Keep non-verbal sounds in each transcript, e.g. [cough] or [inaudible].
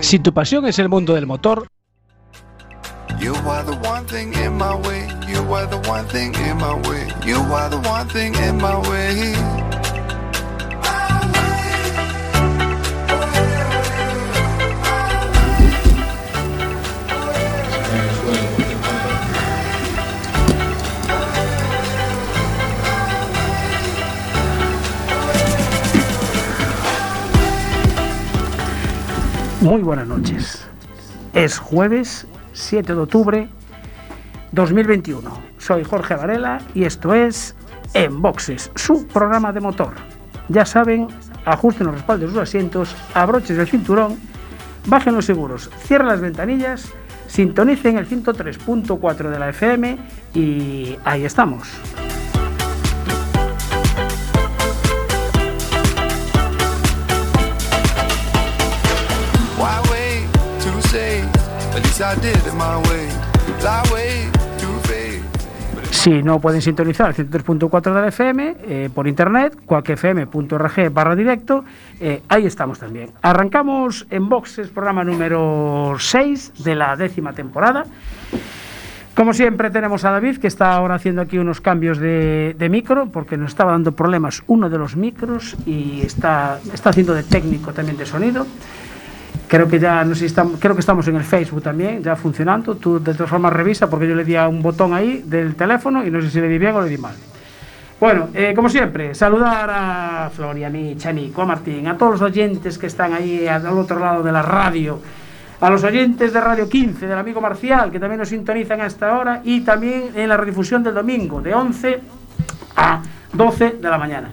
Si tu pasión es el mundo del motor, muy buenas noches. Es jueves 7 de octubre 2021. Soy Jorge Varela y esto es En Boxes, su programa de motor. Ya saben, ajusten los respaldos de sus asientos, abrochen el cinturón, bajen los seguros, cierren las ventanillas, sintonicen el 103.4 de la FM y ahí estamos. Si no pueden sintonizar el 103.4 de la FM eh, por internet, cuacfm.org barra directo, eh, ahí estamos también. Arrancamos en Boxes, programa número 6 de la décima temporada. Como siempre tenemos a David, que está ahora haciendo aquí unos cambios de, de micro, porque nos estaba dando problemas uno de los micros y está, está haciendo de técnico también de sonido. Creo que ya, no sé si estamos, creo que estamos en el Facebook también, ya funcionando. Tú de todas formas revisa porque yo le di a un botón ahí del teléfono y no sé si le di bien o le di mal. Bueno, eh, como siempre, saludar a Florian, Chanico, a Martín, a todos los oyentes que están ahí al otro lado de la radio, a los oyentes de Radio 15, del amigo Marcial, que también nos sintonizan a esta hora, y también en la redifusión del domingo, de 11 a 12 de la mañana.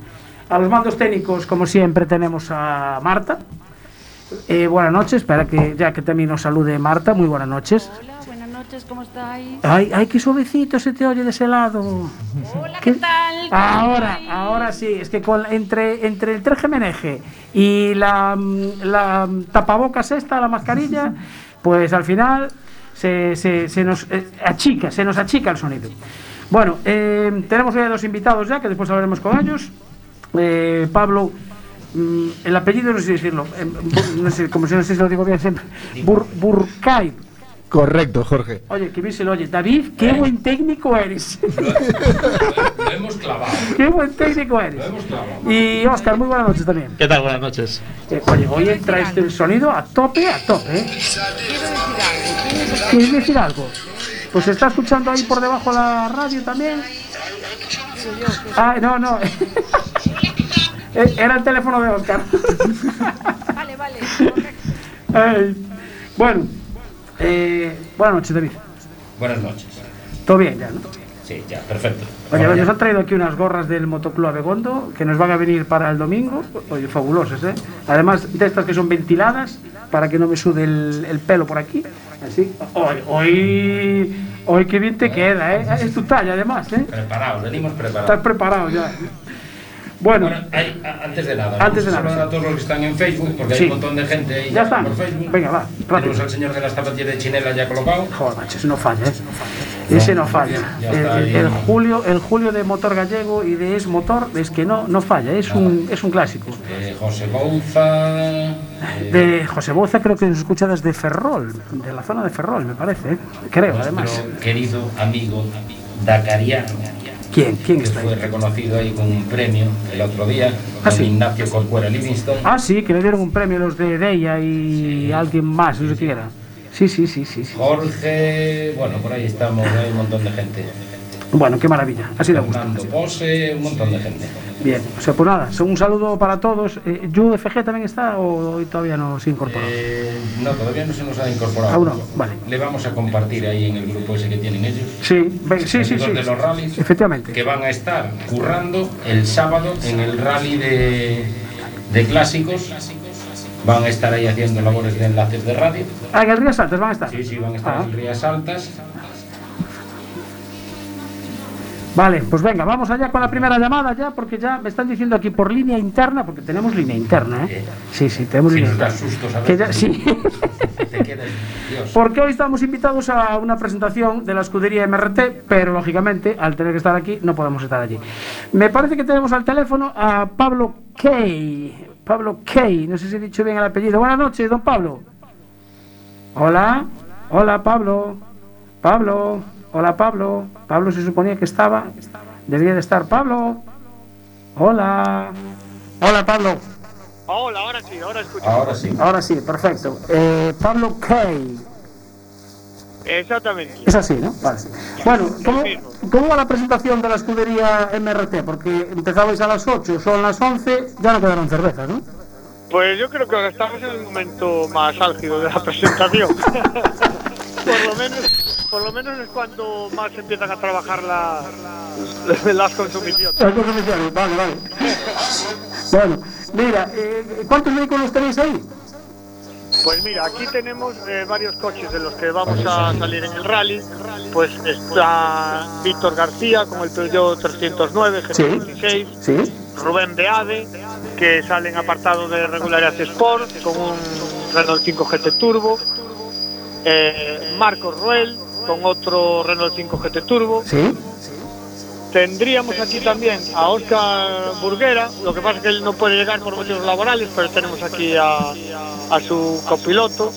A los mandos técnicos, como siempre, tenemos a Marta. Eh, buenas noches, para que ya que también nos salude Marta, muy buenas noches. Hola, buenas noches, ¿cómo estáis? Ay, ay, qué suavecito se te oye de ese lado. Hola, ¿qué, tal? Ahora, ahora sí, es que con, entre, entre el trejemeneje y la, mm, la tapabocas esta, la mascarilla, pues al final se, se- se nos eh, achica, se nos achica el sonido. Bueno, eh, tenemos hoy a dos invitados ya, que después hablaremos con ellos. Eh, Pablo, mm, el apellido no sé decirlo, eh, bu- no sé, como si no sé si lo digo bien siempre, Bur, Burkay. Correcto, Jorge. Oye, que bien se lo oye. David, qué buen técnico eres. Lo hemos clavado. [laughs] qué buen técnico eres. Lo hemos clavado. Y Oscar, muy buenas noches también. ¿Qué tal? Buenas noches. Eh, oye, hoy entra este el sonido a tope, a tope. ¿eh? Quiero decir algo. ¿Quién es el ¿Quieres decir algo? Pues se está escuchando ahí por debajo la radio también. Ah, no, no. [laughs] Eh, Era el teléfono de Oscar. [laughs] Vale, vale. Bueno, eh, buenas noches, David. Buenas noches. Todo bien ya, ¿no? Sí, ya, perfecto. Oye, nos han traído aquí unas gorras del Motoclub Abegondo que nos van a venir para el domingo. Oye, fabulosas, ¿eh? Además de estas que son ventiladas para que no me sude el, el pelo por aquí. Así. Hoy, hoy, hoy qué bien te queda, ¿eh? Es tu talla, además, ¿eh? Preparados, venimos Estás preparados. preparado ya. Bueno, Bueno, hay- antes de nada, Antes de nada, a todos los que están en Facebook, porque Sí. hay un montón de gente ahí Ya están. por Facebook. Venga, va, rápido. Tenemos al señor de las zapatillas de Chinela ya colocado. joder, macho, ese no falla, ¿eh? Ese no falla. El, el- Julio, el Julio de Motor Gallego y de Es Motor es que no, no falla, es un, es un clásico. Eh, José Bouza. eh, De José Boza creo que nos escucha desde Ferrol, de la zona de Ferrol, me parece, creo, nuestro además. querido amigo Dakariano. ¿Quién? ¿Quién está fue ahí? reconocido ahí con un premio el otro día, Ah, con sí. Ignacio Corcuera Livingston. Ah, sí, que le dieron un premio los de Deia y alguien más, no sé quién era. Sí, sí, sí, sí. Jorge, bueno, por ahí estamos, hay un montón de gente. Bueno, qué maravilla, así de gusto. Fernando Pose, un montón de gente. Bien, o sea, pues nada, un saludo para todos. Eh, ¿UFG también está o hoy todavía no se incorporó? Eh, no, todavía no se nos ha incorporado. Aún no, vale. Le vamos a compartir ahí en el grupo ese que tienen ellos. Sí, sí, sí, sí. de los rallies. Efectivamente. Que van a estar currando el sábado en el rally de, de clásicos. Van a estar ahí haciendo labores de enlaces de radio. Ah, en el Rías Altas van a estar. Sí, sí, van a estar Ah. en Rías Altas. Vale, pues venga, vamos allá con la primera llamada ya, porque ya me están diciendo aquí por línea interna, porque tenemos línea interna, ¿eh? Sí, sí, tenemos Si línea nos interna. sustos a Que ya- veces. sí. Te Dios. Porque hoy estamos invitados a una presentación de la escudería MRT, pero lógicamente al tener que estar aquí no podemos estar allí. Me parece que tenemos al teléfono a Pablo Kay. Pablo Key, no sé si he dicho bien el apellido. Buenas noches, don Pablo. Hola, hola Pablo. Pablo, hola Pablo. Pablo se suponía que estaba, debía de estar Pablo. Hola, hola Pablo. Hola, ahora sí, ahora escucho. Ahora sí. Ahora sí, perfecto. Eh, Pablo Kay. Exactamente. Es así, ¿no? Vale. Bueno, ¿cómo, mismo. ¿cómo va la presentación de la escudería MRT? Porque empezabais a las 8, son las 11, ya no quedaron cervezas, ¿no? Pues yo creo que ahora estamos en el momento más álgido de la presentación. [laughs] por lo menos, por lo menos es cuando más empiezan a trabajar la- [laughs] las consumiciones. Las consumiciones, Vale, vale. bueno, mira, eh, ¿cuántos vehículos tenéis ahí? Pues mira, aquí tenemos eh, varios coches de los que vamos a salir en el rally. Pues está Víctor García con el Peugeot 309 Sí. GT16. Sí. Rubén Beade, que sale en apartado de regularidad Sport, con un Renault 5 GT Turbo. Eh, Marcos Ruel, con otro Renault 5 GT Turbo. Sí. Tendríamos aquí también a Oscar Burguera, lo que pasa es que él no puede llegar por motivos laborales, pero tenemos aquí a, a su copiloto.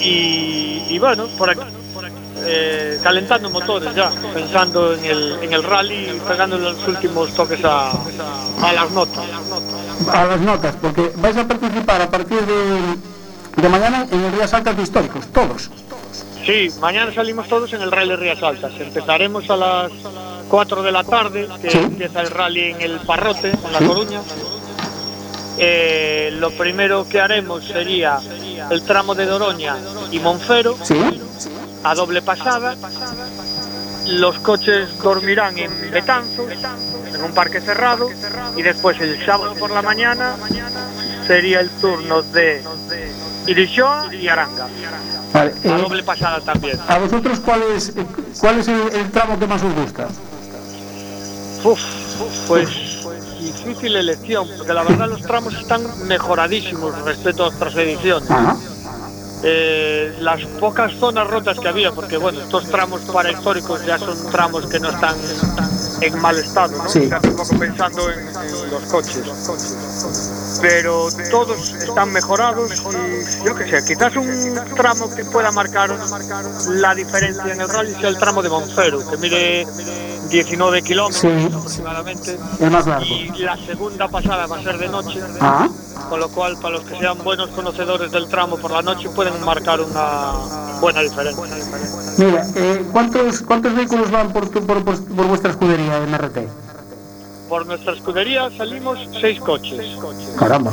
Y, y bueno, por aquí, eh, calentando motores ya, pensando en el, en el rally y pegando los últimos toques a, a las notas. A las notas, porque vais a participar a partir de, de mañana en el Rías Altas de Históricos, todos. Sí, mañana salimos todos en el Rally Rías Altas. Empezaremos a las 4 de la tarde, que Sí. empieza el rally en el Parrote, en La Coruña. Eh, lo primero que haremos sería el tramo de Doroña y Monfero Sí. a doble pasada. Los coches dormirán en Betanzos, en un parque cerrado, y después el sábado por la mañana sería el turno de Irishoa y Aranga. Vale, A eh, doble pasada también. ¿A vosotros cuál es, eh, cuál es el, el tramo que más os gusta? Uf, pues difícil elección, porque la verdad los tramos están mejoradísimos respecto a otras ediciones. Ajá. Eh, las pocas zonas rotas que había, porque bueno, estos tramos para históricos ya son tramos que no están en mal estado, ¿no? Sí. Ya pensando en, en los coches. Pero todos están mejorados y yo qué sé, quizás un tramo que pueda marcar la diferencia en el rally sea el tramo de Monfero, que mide 19 kilómetros Sí. aproximadamente. El más largo. Y la segunda pasada va a ser de noche, Ah, con lo cual para los que sean buenos conocedores del tramo por la noche pueden marcar una buena diferencia. mira, eh, ¿cuántos, ¿cuántos vehículos van por, tu- por, por- por vuestra escudería de MRT? Por nuestra escudería salimos seis coches, Caramba.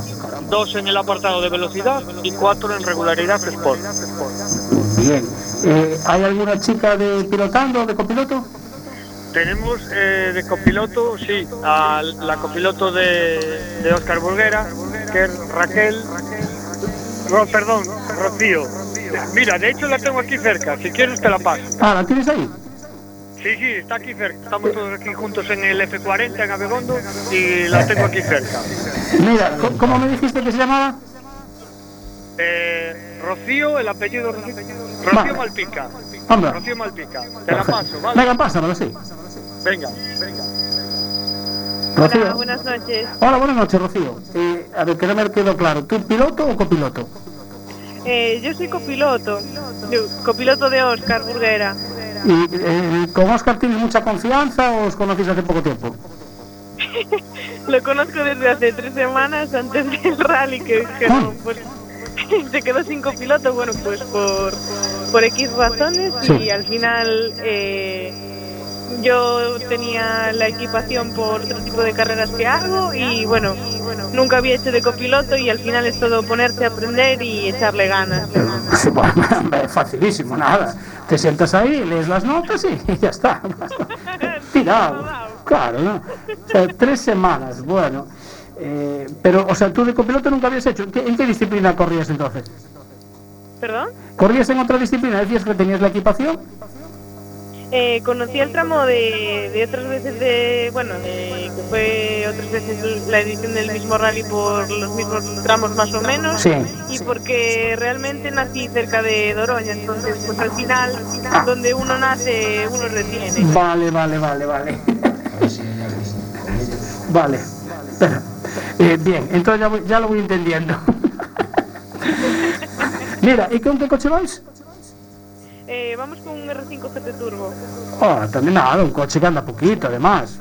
dos en el apartado de velocidad y cuatro en regularidad sport. Bien. Eh, ¿Hay alguna chica de pilotando, de copiloto? Tenemos eh, de copiloto, sí, a la copiloto de, de Oscar Burguera, que es Raquel, Ro- perdón, Rocío. Mira, de hecho la tengo aquí cerca, si quieres te la paso. Ah, ¿la tienes ahí? Sí, sí, está aquí cerca. Estamos todos aquí juntos en el F40 en Abegondo y la tengo aquí cerca. Mira, ¿cómo me dijiste que se llamaba? Eh, Rocío, el apellido Rocío, Vale. Rocío Malpica. Hombre. Rocío Malpica. Te la paso, ¿vale? Venga, pásamelo, sí. Venga, venga. Rocío. Hola, buenas noches. Hola, buenas noches, Rocío. Eh, a ver, que no me quedó claro. ¿Tú piloto o copiloto? Eh, yo soy copiloto, copiloto de Oscar Burguera. ¿Y eh, con Oscar tienes mucha confianza o os conocéis hace poco tiempo? [laughs] Lo conozco desde hace tres semanas antes del rally que dijeron, pues [laughs] se quedó sin copiloto, bueno, pues por, por X razones Sí. y al final eh, yo tenía la equipación por otro tipo de carreras que hago y bueno, nunca había hecho de copiloto y al final es todo ponerse a aprender y echarle ganas. Sí, [laughs] facilísimo, nada. Te sientas ahí, lees las notas y ya está. [laughs] Tirado. Claro, ¿no? O sea, tres semanas, bueno. Eh, pero, o sea, tú de copiloto nunca habías hecho. ¿En qué, en qué disciplina corrías entonces? ¿Perdón? ¿Corrías en otra disciplina? ¿Decías que tenías la equipación? Eh, conocí el tramo de, de otras veces de, bueno, de, que fue otras veces la edición del mismo rally por los mismos tramos más o menos. Sí. Y porque realmente nací cerca de Doroña, entonces pues al final Ah. donde uno nace uno retiene. Vale, vale, vale, vale. Vale. Eh, bien, entonces ya, voy- ya lo voy entendiendo. [laughs] Mira, ¿y con qué coche vais? Eh, vamos con un R5 GT Turbo. Ah, también nada, un coche que anda poquito, además.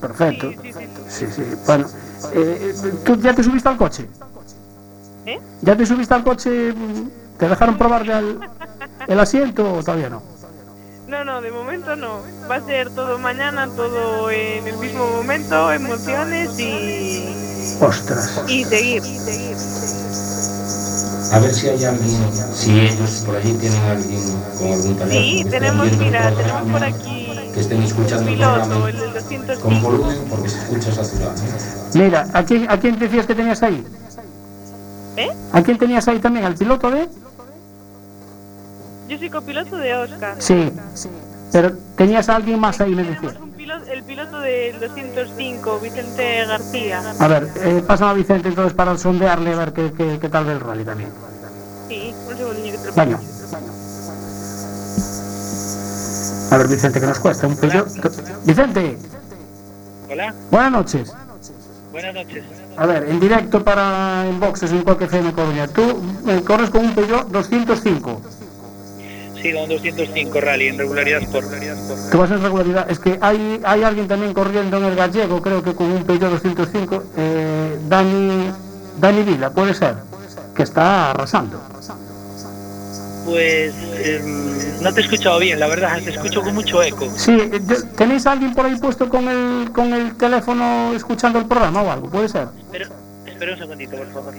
Perfecto. Sí, sí, sí. Sí, sí. Bueno, eh, ¿tú ya te subiste al coche? ¿Eh? ¿Ya te subiste al coche? ¿Te dejaron probar ya el, el asiento o todavía no? No, no, de momento no. Va a ser todo mañana, todo en el mismo momento, emociones y, Ostras. y seguir. A ver si hay alguien, si ellos por allí tienen alguien con algún teléfono. Sí, tenemos, mira, tenemos por aquí Que estén escuchando el programa con 205. volumen porque se escucha saturado. Mira, ¿a quién, ¿a quién decías que tenías ahí? ¿Eh? ¿A quién tenías ahí también? ¿Al piloto de? Yo soy copiloto de Oscar. Sí. Pero tenías a alguien más ahí, me decías. Piloto, el piloto del 205, Vicente García. A ver, eh, pásame a Vicente entonces para sondearle a ver qué, qué, qué tal ve el rally también. Sí, un segundillo que te lo Venga. A ver, Vicente, ¿qué nos cuesta? Un Peugeot. Vicente, Hola, buenas noches. buenas noches. A ver, en directo para en boxes en cualquier FM Coruña. Tú eh, corres con un Peugeot 205. Sí, con 205 Rally en regularidad Sport. Tú vas en regularidad. Es que hay, hay alguien también corriendo en el gallego, creo que con un Peugeot 205. Eh, Dani, Dani Vila, puede ser. Que está arrasando. Pues em, no te he escuchado bien, la verdad, te escucho con mucho eco. Sí, eh, ¿tenéis a alguien por ahí puesto con el, con el teléfono escuchando el programa o algo? Puede ser. Pero, espera un segundito, por favor.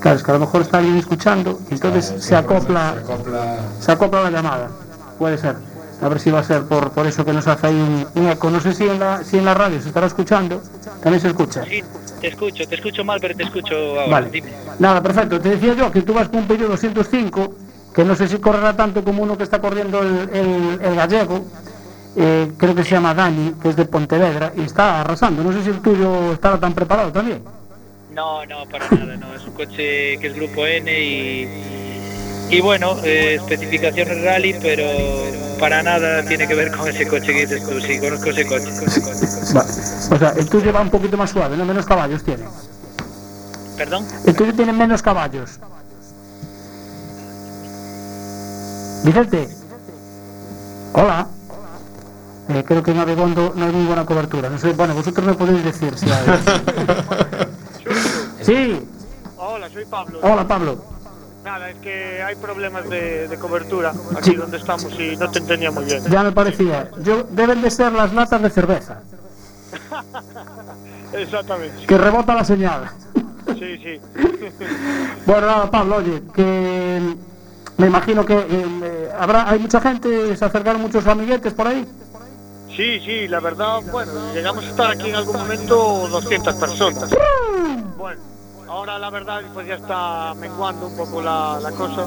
Claro, es que a lo mejor está alguien escuchando y entonces se acopla, Se acopla. se acopla la llamada. Puede ser. A ver si va a ser por, por eso que nos hace ahí un, un eco. No sé si en, la, si en la radio se estará escuchando. También se escucha. Sí, te escucho, te escucho mal, pero te escucho ahora. Vale. Dime. Nada, perfecto. Te decía yo que tú vas con un Peugeot 205, que no sé si correrá tanto como uno que está corriendo el, el- el gallego. eh, creo que se llama Dani, que es de Pontevedra, y está arrasando. No sé si el tuyo estará tan preparado también. No, no, para nada, no. Es un coche que es Grupo N y, y bueno, eh, especificaciones rally, pero para nada tiene que ver con ese coche que dices tú. Sí, conozco ese coche. Vale. O sea, el tuyo va un poquito más suave, no menos caballos tiene. ¿Perdón? El tuyo tiene menos caballos. Vicente. Hola. Eh, creo que en Abegondo no hay muy buena cobertura. No sé, bueno, vosotros me podéis decir si hay. [laughs] Sí, Hola, soy Pablo. hola Pablo. Nada, es que hay problemas de, de cobertura aquí Sí. donde estamos y no te entendía muy bien. Ya me parecía. Yo, deben de ser las latas de cerveza, [laughs] Exactamente. que rebota la señal. Sí, sí. [laughs] Bueno, nada, Pablo, oye, que me imagino que eh, habrá, hay mucha gente, se acercaron muchos amiguetes por ahí. Sí, sí, la verdad, bueno, llegamos a estar aquí en algún momento 200 personas. Bueno, ahora la verdad pues ya está menguando un poco la, la cosa.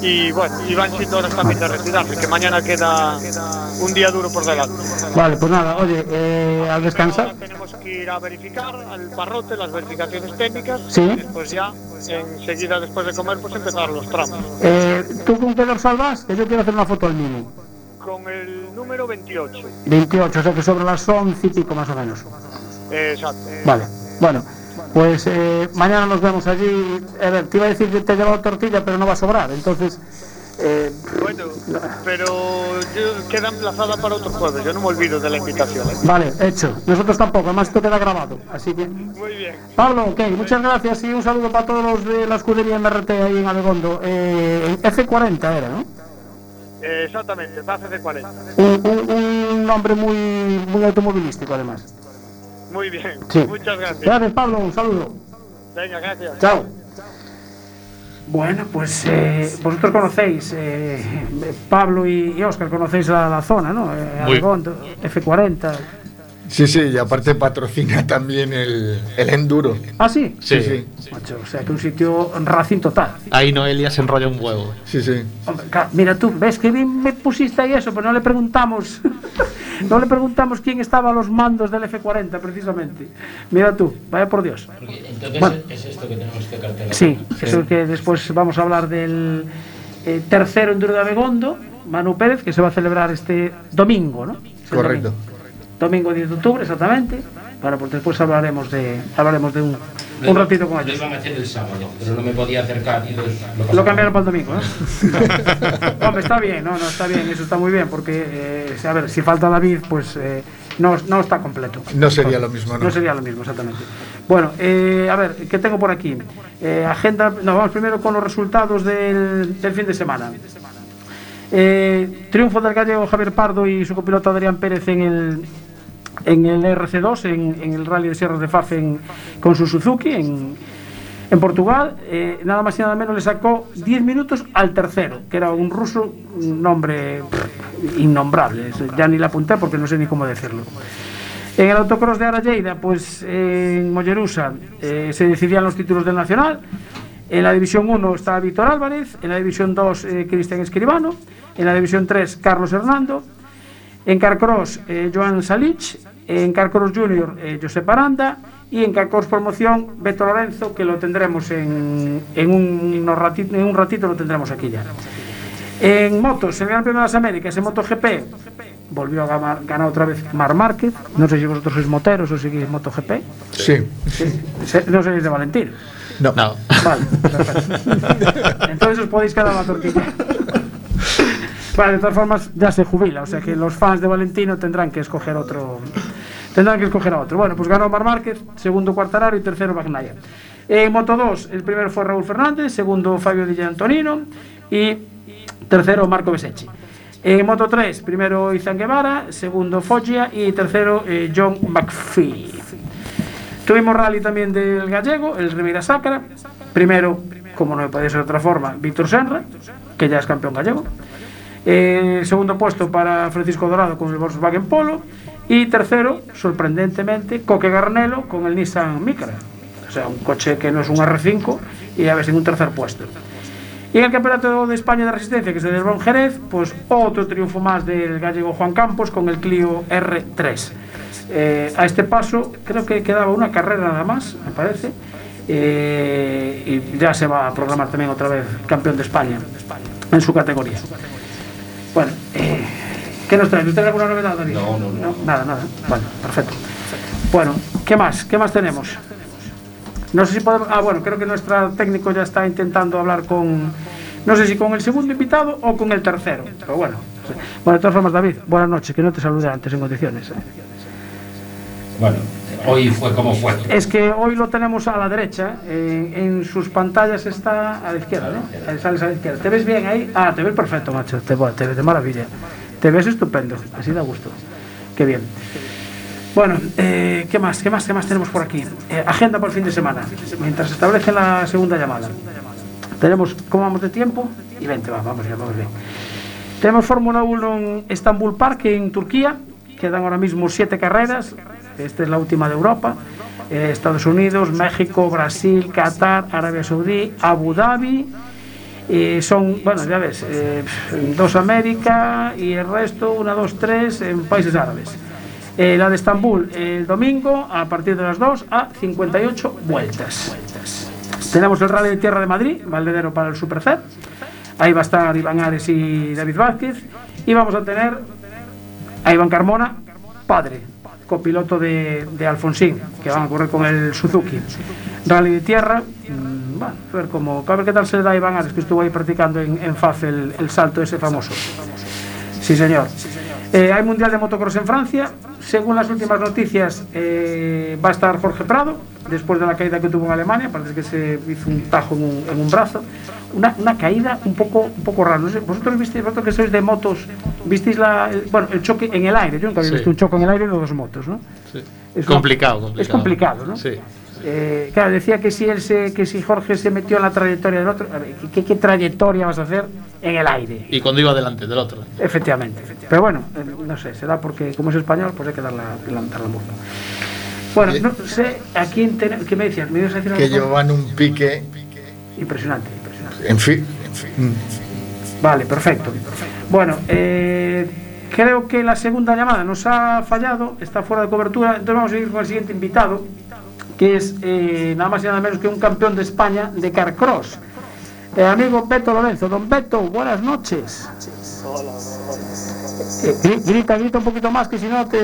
Y bueno, y van siendo horas también de retirarse, que mañana queda un día duro por delante. Vale, pues nada, oye, eh, al descansar. ahora tenemos que ir a verificar al parrote las verificaciones técnicas. Sí. Y después ya, enseguida después de comer, pues empezar los tramos. Eh, ¿Tú con qué dorsal vas? Que yo quiero hacer una foto al mini. Con el número 28. 28, o sea que sobre las 11 y pico más o menos. Exacto. Vale, bueno, pues eh, mañana nos vemos allí. A ver, te iba a decir que te he llevado tortilla, pero no va a sobrar. Entonces, eh, Bueno, pero yo- queda emplazada para otro jueves. Yo no me olvido de la invitación. ¿eh? vale, hecho. Nosotros tampoco, además esto queda grabado. Así que, Muy bien. Pablo, ok, muchas gracias y un saludo para todos los de la escudería MRT ahí en Abegondo. Eh, F40 era, ¿no? Eh, exactamente, base de 40. Un, un- un nombre muy, muy automovilístico, además. Muy bien. Sí. Muchas gracias. Gracias, Pablo, un saludo. Venga, gracias. Chao. Bueno, pues eh, vosotros conocéis, eh, Pablo y, Oscar, conocéis la, la zona, ¿no? Eh, Muy. Abegondo, F40. Sí, sí, y aparte patrocina también el, el enduro. Ah, sí. Sí, sí. Macho, o sea, que un sitio racing total. Ahí Noelia se enrolla un huevo. Sí, sí. Hombre, Mira tú, ves que bien me pusiste ahí eso, pero no le preguntamos, [laughs] no le preguntamos quién estaba a los mandos del F40 precisamente. Mira tú, vaya por Dios. Porque entonces Bueno. es esto que tenemos que cartelar. Sí, eso es que después vamos a hablar del eh, tercero Enduro de Abegondo, Manu Pérez, que se va a celebrar este domingo, ¿no? Correcto. Domingo, Domingo 10 de octubre, exactamente. Bueno, pues después hablaremos de, hablaremos de un, un ratito con Lo ellos. iban a hacer el sábado, pero no me podía acercar y lo Lo cambiaron para el domingo, ¿eh? [laughs] Hombre, está bien, no, no, está bien, eso está muy bien, porque, eh, a ver, si falta David, pues eh, no, no está completo. No sería lo mismo, ¿no? No sería lo mismo, exactamente. Bueno, eh, a ver, ¿qué tengo por aquí? Eh, agenda, nos vamos primero con los resultados del, del fin de semana. Eh, triunfo del gallego Javier Pardo y su copiloto Adrián Pérez en el, en el RC2, en, el Rally de Sierras de Faf con su Suzuki en, Portugal. Eh, nada más y nada menos le sacó 10 minutos al tercero, que era un ruso, un nombre innombrable. Ya ni le apunté porque no sé ni cómo decirlo. En el autocross de Aralleida, pues en Mollerusa eh, se decidían los títulos del Nacional. En la División 1 está Víctor Álvarez, en la División 2 eh, Cristian Escribano, en la División 3 Carlos Hernando, en Carcross Joan Salich, en Carcross Junior eh, Josep Aranda y en Carcross Promoción Beto Lorenzo, que lo tendremos en, en, un, unos rati- en un ratito, lo tendremos aquí ya. En motos, el Gran Premio de las Américas, en MotoGP, volvió a ganar, ganar otra vez Mar Márquez. No sé si vosotros sois moteros o seguís MotoGP. Sí. Se- No seréis de Valentín. No. No. Vale, perfecto. [laughs] Entonces os podéis quedar la tortilla. Vale, de todas formas ya se jubila, o sea que los fans de Valentino tendrán que escoger otro. Tendrán que escoger a otro. Bueno, pues ganó Mar Márquez, segundo Cuartararo y tercero Bagnaia. En Moto 2, el primero fue Raúl Fernández, segundo Fabio Di Antonino y tercero Marco Besecchi. En Moto 3, primero Izan Guevara, segundo Foggia y tercero eh, John McPhee. Tuvimos rally también del gallego, el Ribeira Sacra. Primero, como no podía ser de otra forma, Víctor Senra, que ya es campeón gallego. Eh, segundo puesto para Francisco Dorado con el Volkswagen Polo. Y tercero, sorprendentemente, Coque Garnelo con el Nissan Micra. O sea, un coche que no es un R5 y a veces en un tercer puesto. Y en el Campeonato de España de Resistencia, que se celebró en Jerez, pues otro triunfo más del gallego Juan Campos con el Clio R3. Eh, a este paso creo que quedaba una carrera nada más, me parece, eh, y ya se va a programar también otra vez campeón de España en su categoría. Bueno, eh, ¿qué nos trae? ¿Usted alguna novedad, David? No, no, no. Nada, nada. Bueno, perfecto. Bueno, ¿qué más? ¿Qué más tenemos? No sé si podemos. Ah, bueno, creo que nuestro técnico ya está intentando hablar con. No sé si con el segundo invitado o con el tercero. Pero bueno. Bueno, de todas formas, David, buenas noches, que no te saludé antes en condiciones. ¿eh? Bueno, hoy fue como fue. Es que hoy lo tenemos a la derecha, en, en sus pantallas está a la izquierda, ¿no? Sales a la izquierda. ¿Te ves bien ahí? Ah, te ves perfecto, macho. Te, te ves de maravilla. Te ves estupendo, así da gusto. Qué bien. Bueno, eh, ¿qué más? ¿Qué más? ¿Qué más tenemos por aquí? Eh, agenda para el fin de semana. Mientras se establece la segunda llamada. Tenemos, ¿cómo vamos de tiempo? Y 20, va, vamos bien, vamos bien. Tenemos Fórmula 1 en Estambul Park, en Turquía. Quedan ahora mismo siete carreras. Esta es la última de Europa. Eh, Estados Unidos, México, Brasil, Qatar, Arabia Saudí, Abu Dhabi. Eh, son, bueno, ya ves, eh, dos América y el resto, una, dos, tres en países árabes. Eh, la de Estambul el domingo a partir de las 2 a 58 vueltas. Tenemos el Rally de Tierra de Madrid, Valdedero para el Super C. Ahí va a estar Iván Ares y David Vázquez. Y vamos a tener a Iván Carmona, padre, copiloto de, de Alfonsín, que van a correr con el Suzuki. Rally de Tierra, mm, bueno, a ver, cómo, a qué tal se le da a Iván Ares, que estuvo ahí practicando en, en el, el salto ese famoso. Sí, señor. Eh, hay Mundial de Motocross en Francia. Según las últimas noticias, eh, va a estar Jorge Prado, después de la caída que tuvo en Alemania. Parece que se hizo un tajo en un, en un brazo. Una, una caída un poco, un poco rara. No sé, vosotros visteis, vosotros que sois de motos, visteis la, el, bueno, el choque en el aire. Yo nunca había Sí. visto un choque en el aire de dos motos, ¿no? Sí. Es complicado, complicado. Es complicado, ¿no? Sí. Eh, claro, decía que si él se, que si Jorge se metió en la trayectoria del otro, a ver, ¿qué, qué trayectoria vas a hacer en el aire? Y cuando iba delante del otro. Efectivamente, Pero bueno, eh, no sé, será porque como es español, pues hay que dar la, la. Bueno, no sé a quién ten- ¿Qué me decías? ¿Me ibas a decir Que llevan un pique, Impresionante, impresionante. en fin. mm, Vale, perfecto. Bueno, eh, creo que la segunda llamada nos ha fallado, está fuera de cobertura, entonces vamos a ir con el siguiente invitado, que es eh, nada más y nada menos que un campeón de España de Carcross. Eh, amigo Beto Lorenzo, don Beto, buenas noches. Eh, gri- grita, grita un poquito más que si no te,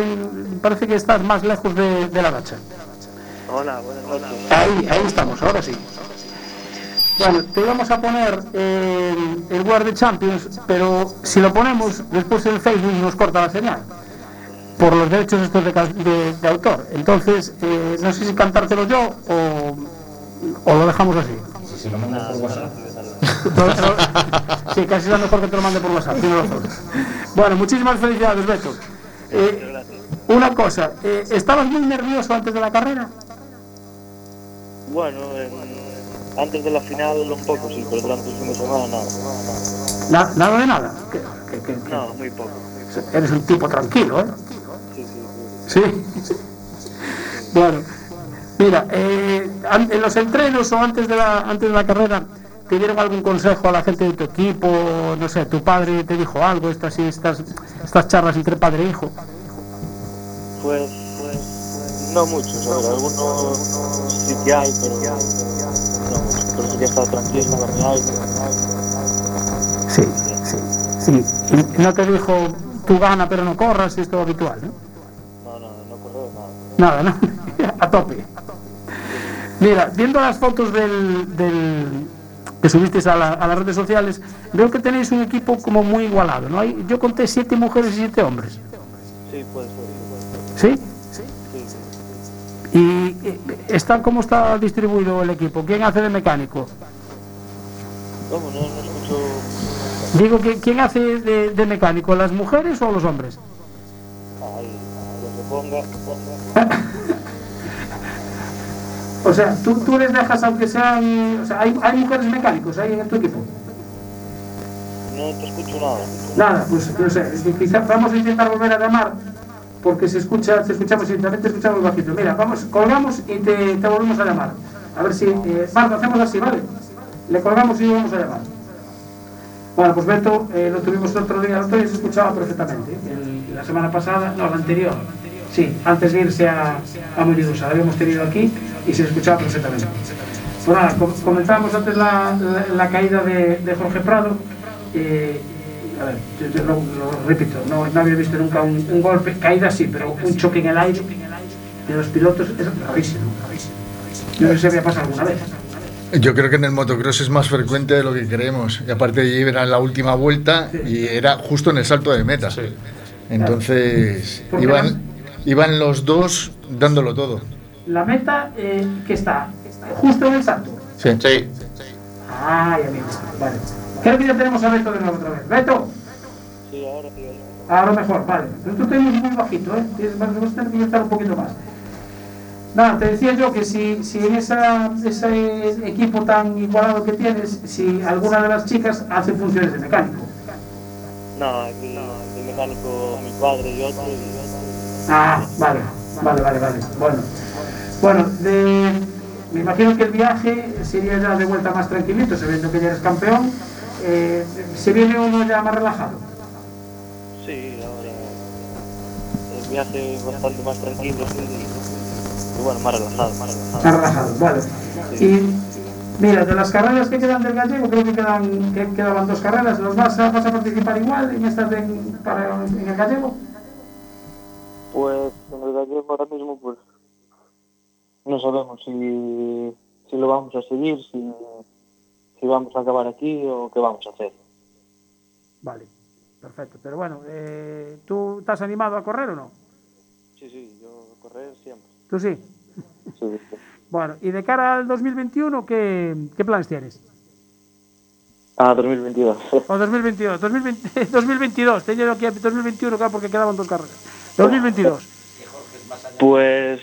parece que estás más lejos de, de la racha. Hola, buenas noches. Ahí, ahí estamos, ahora sí. Bueno, te íbamos a poner el, el World Champions, pero si lo ponemos, después el Facebook nos corta la señal. Por los derechos estos de, de- de autor. Entonces, eh, no sé si cantártelo yo o, o lo dejamos así. Si se lo mandas por WhatsApp. [laughs] Sí, casi es mejor que te lo mande por WhatsApp, razón. Bueno, muchísimas felicidades, Beto. Eh, una cosa, eh, ¿estabas muy nervioso antes de la carrera? Bueno, en- antes de la final un poco, sí, pero durante el fin de semana nada. Na- nada de nada. No, muy poco. Eres un tipo tranquilo, ¿eh? Sí. Bueno, mira, eh, en los entrenos o antes de la antes de la carrera, ¿te dieron algún consejo a la gente de tu equipo? No sé, tu padre te dijo algo, estas estas estas charlas entre padre e hijo. Pues, pues, no ver, algunos sí que hay, pero no muchos. Pero sí que está tranquilo, aire. Sí, sí, sí. Y no te dijo tú gana pero no corras, es todo habitual, ¿no? Nada. ¿no? [laughs] A tope. Mira, viendo las fotos del, del- que subisteis a, la- a las redes sociales, veo que tenéis un equipo como muy igualado, ¿no? Hay, yo conté siete mujeres y siete hombres, Sí, puede ser, sí, puede ser. ¿sí? Sí, sí. ¿Y eh, está, cómo está distribuido el equipo? ¿Quién hace de mecánico? ¿Cómo? No, no escucho. Digo, que ¿quién hace de, de mecánico? ¿Las mujeres o los hombres? Ponga, [laughs] ponga. O sea, ¿tú, tú les dejas aunque sean... O sea, ¿hay, hay mujeres mecánicos ahí en tu equipo? No te escucho nada. Nada, pues no sé, es que quizá vamos a intentar volver a llamar porque se escucha, te escuchamos y también te escuchamos bajito. Mira, vamos, colgamos y te, te volvemos a llamar. A ver si, eh, Marta, hacemos así, ¿vale? Le colgamos y volvemos a llamar. Bueno, pues Beto, eh, lo tuvimos el otro día, el otro día se escuchaba perfectamente. El- la semana pasada, no, la anterior. Sí, antes de irse a, a Mollidusa, la habíamos tenido aquí y se escuchaba perfectamente. Pues nada, com- comentábamos antes la, la- la caída de, de Jorge Prado. eh, a ver, yo, yo lo, lo repito, no, no había visto nunca un, un golpe, caída sí, pero un choque en el aire de los pilotos es rarísimo. Yo no sé si había pasado alguna vez. Yo creo que en el motocross es más frecuente de lo que creemos. Y aparte era en la última vuelta y era justo en el salto de meta. Entonces iban, iban los dos dándolo todo. La meta eh, que está justo en el salto. Sí. Ay, amigo, vale. Creo que ya tenemos a Beto de nuevo otra vez. Beto, Sí, ahora sí. ahora mejor, vale. Pero tú tenemos muy bajito, ¿eh? Tienes, vas a que intentar un poquito más. Nada, te decía yo que si, si en esa, ese equipo tan igualado que tienes, si alguna de las chicas hace funciones de mecánico. No, aquí de mecánico mi padre y otro. Y otro. Ah, vale, vale, vale, vale. Bueno, bueno de, me imagino que el viaje sería ya de vuelta más tranquilito, sabiendo que ya eres campeón. Eh, ¿Se viene uno ya más relajado? Sí, ahora el viaje bastante más tranquilo y, y bueno, más relajado, más relajado. Más relajado, vale. Y mira, de las carreras que quedan del gallego, creo que quedan que quedaban dos carreras. ¿Los vas a, vas a participar igual en estas de, para, en el gallego? Pues en el gallego ahora mismo pues no sabemos si, si lo vamos a seguir, si, si vamos a acabar aquí o qué vamos a hacer. Vale, perfecto. Pero bueno, eh, ¿tú estás animado a correr o no? Sí, sí, yo correr siempre. ¿Tú sí? Sí, sí. Bueno, y de cara al 2021, ¿qué, qué planes tienes? Ah, 2022. O 2022, 2020, 2022, te llevo aquí a 2021, claro, porque quedaban dos carreras. 2022. Pues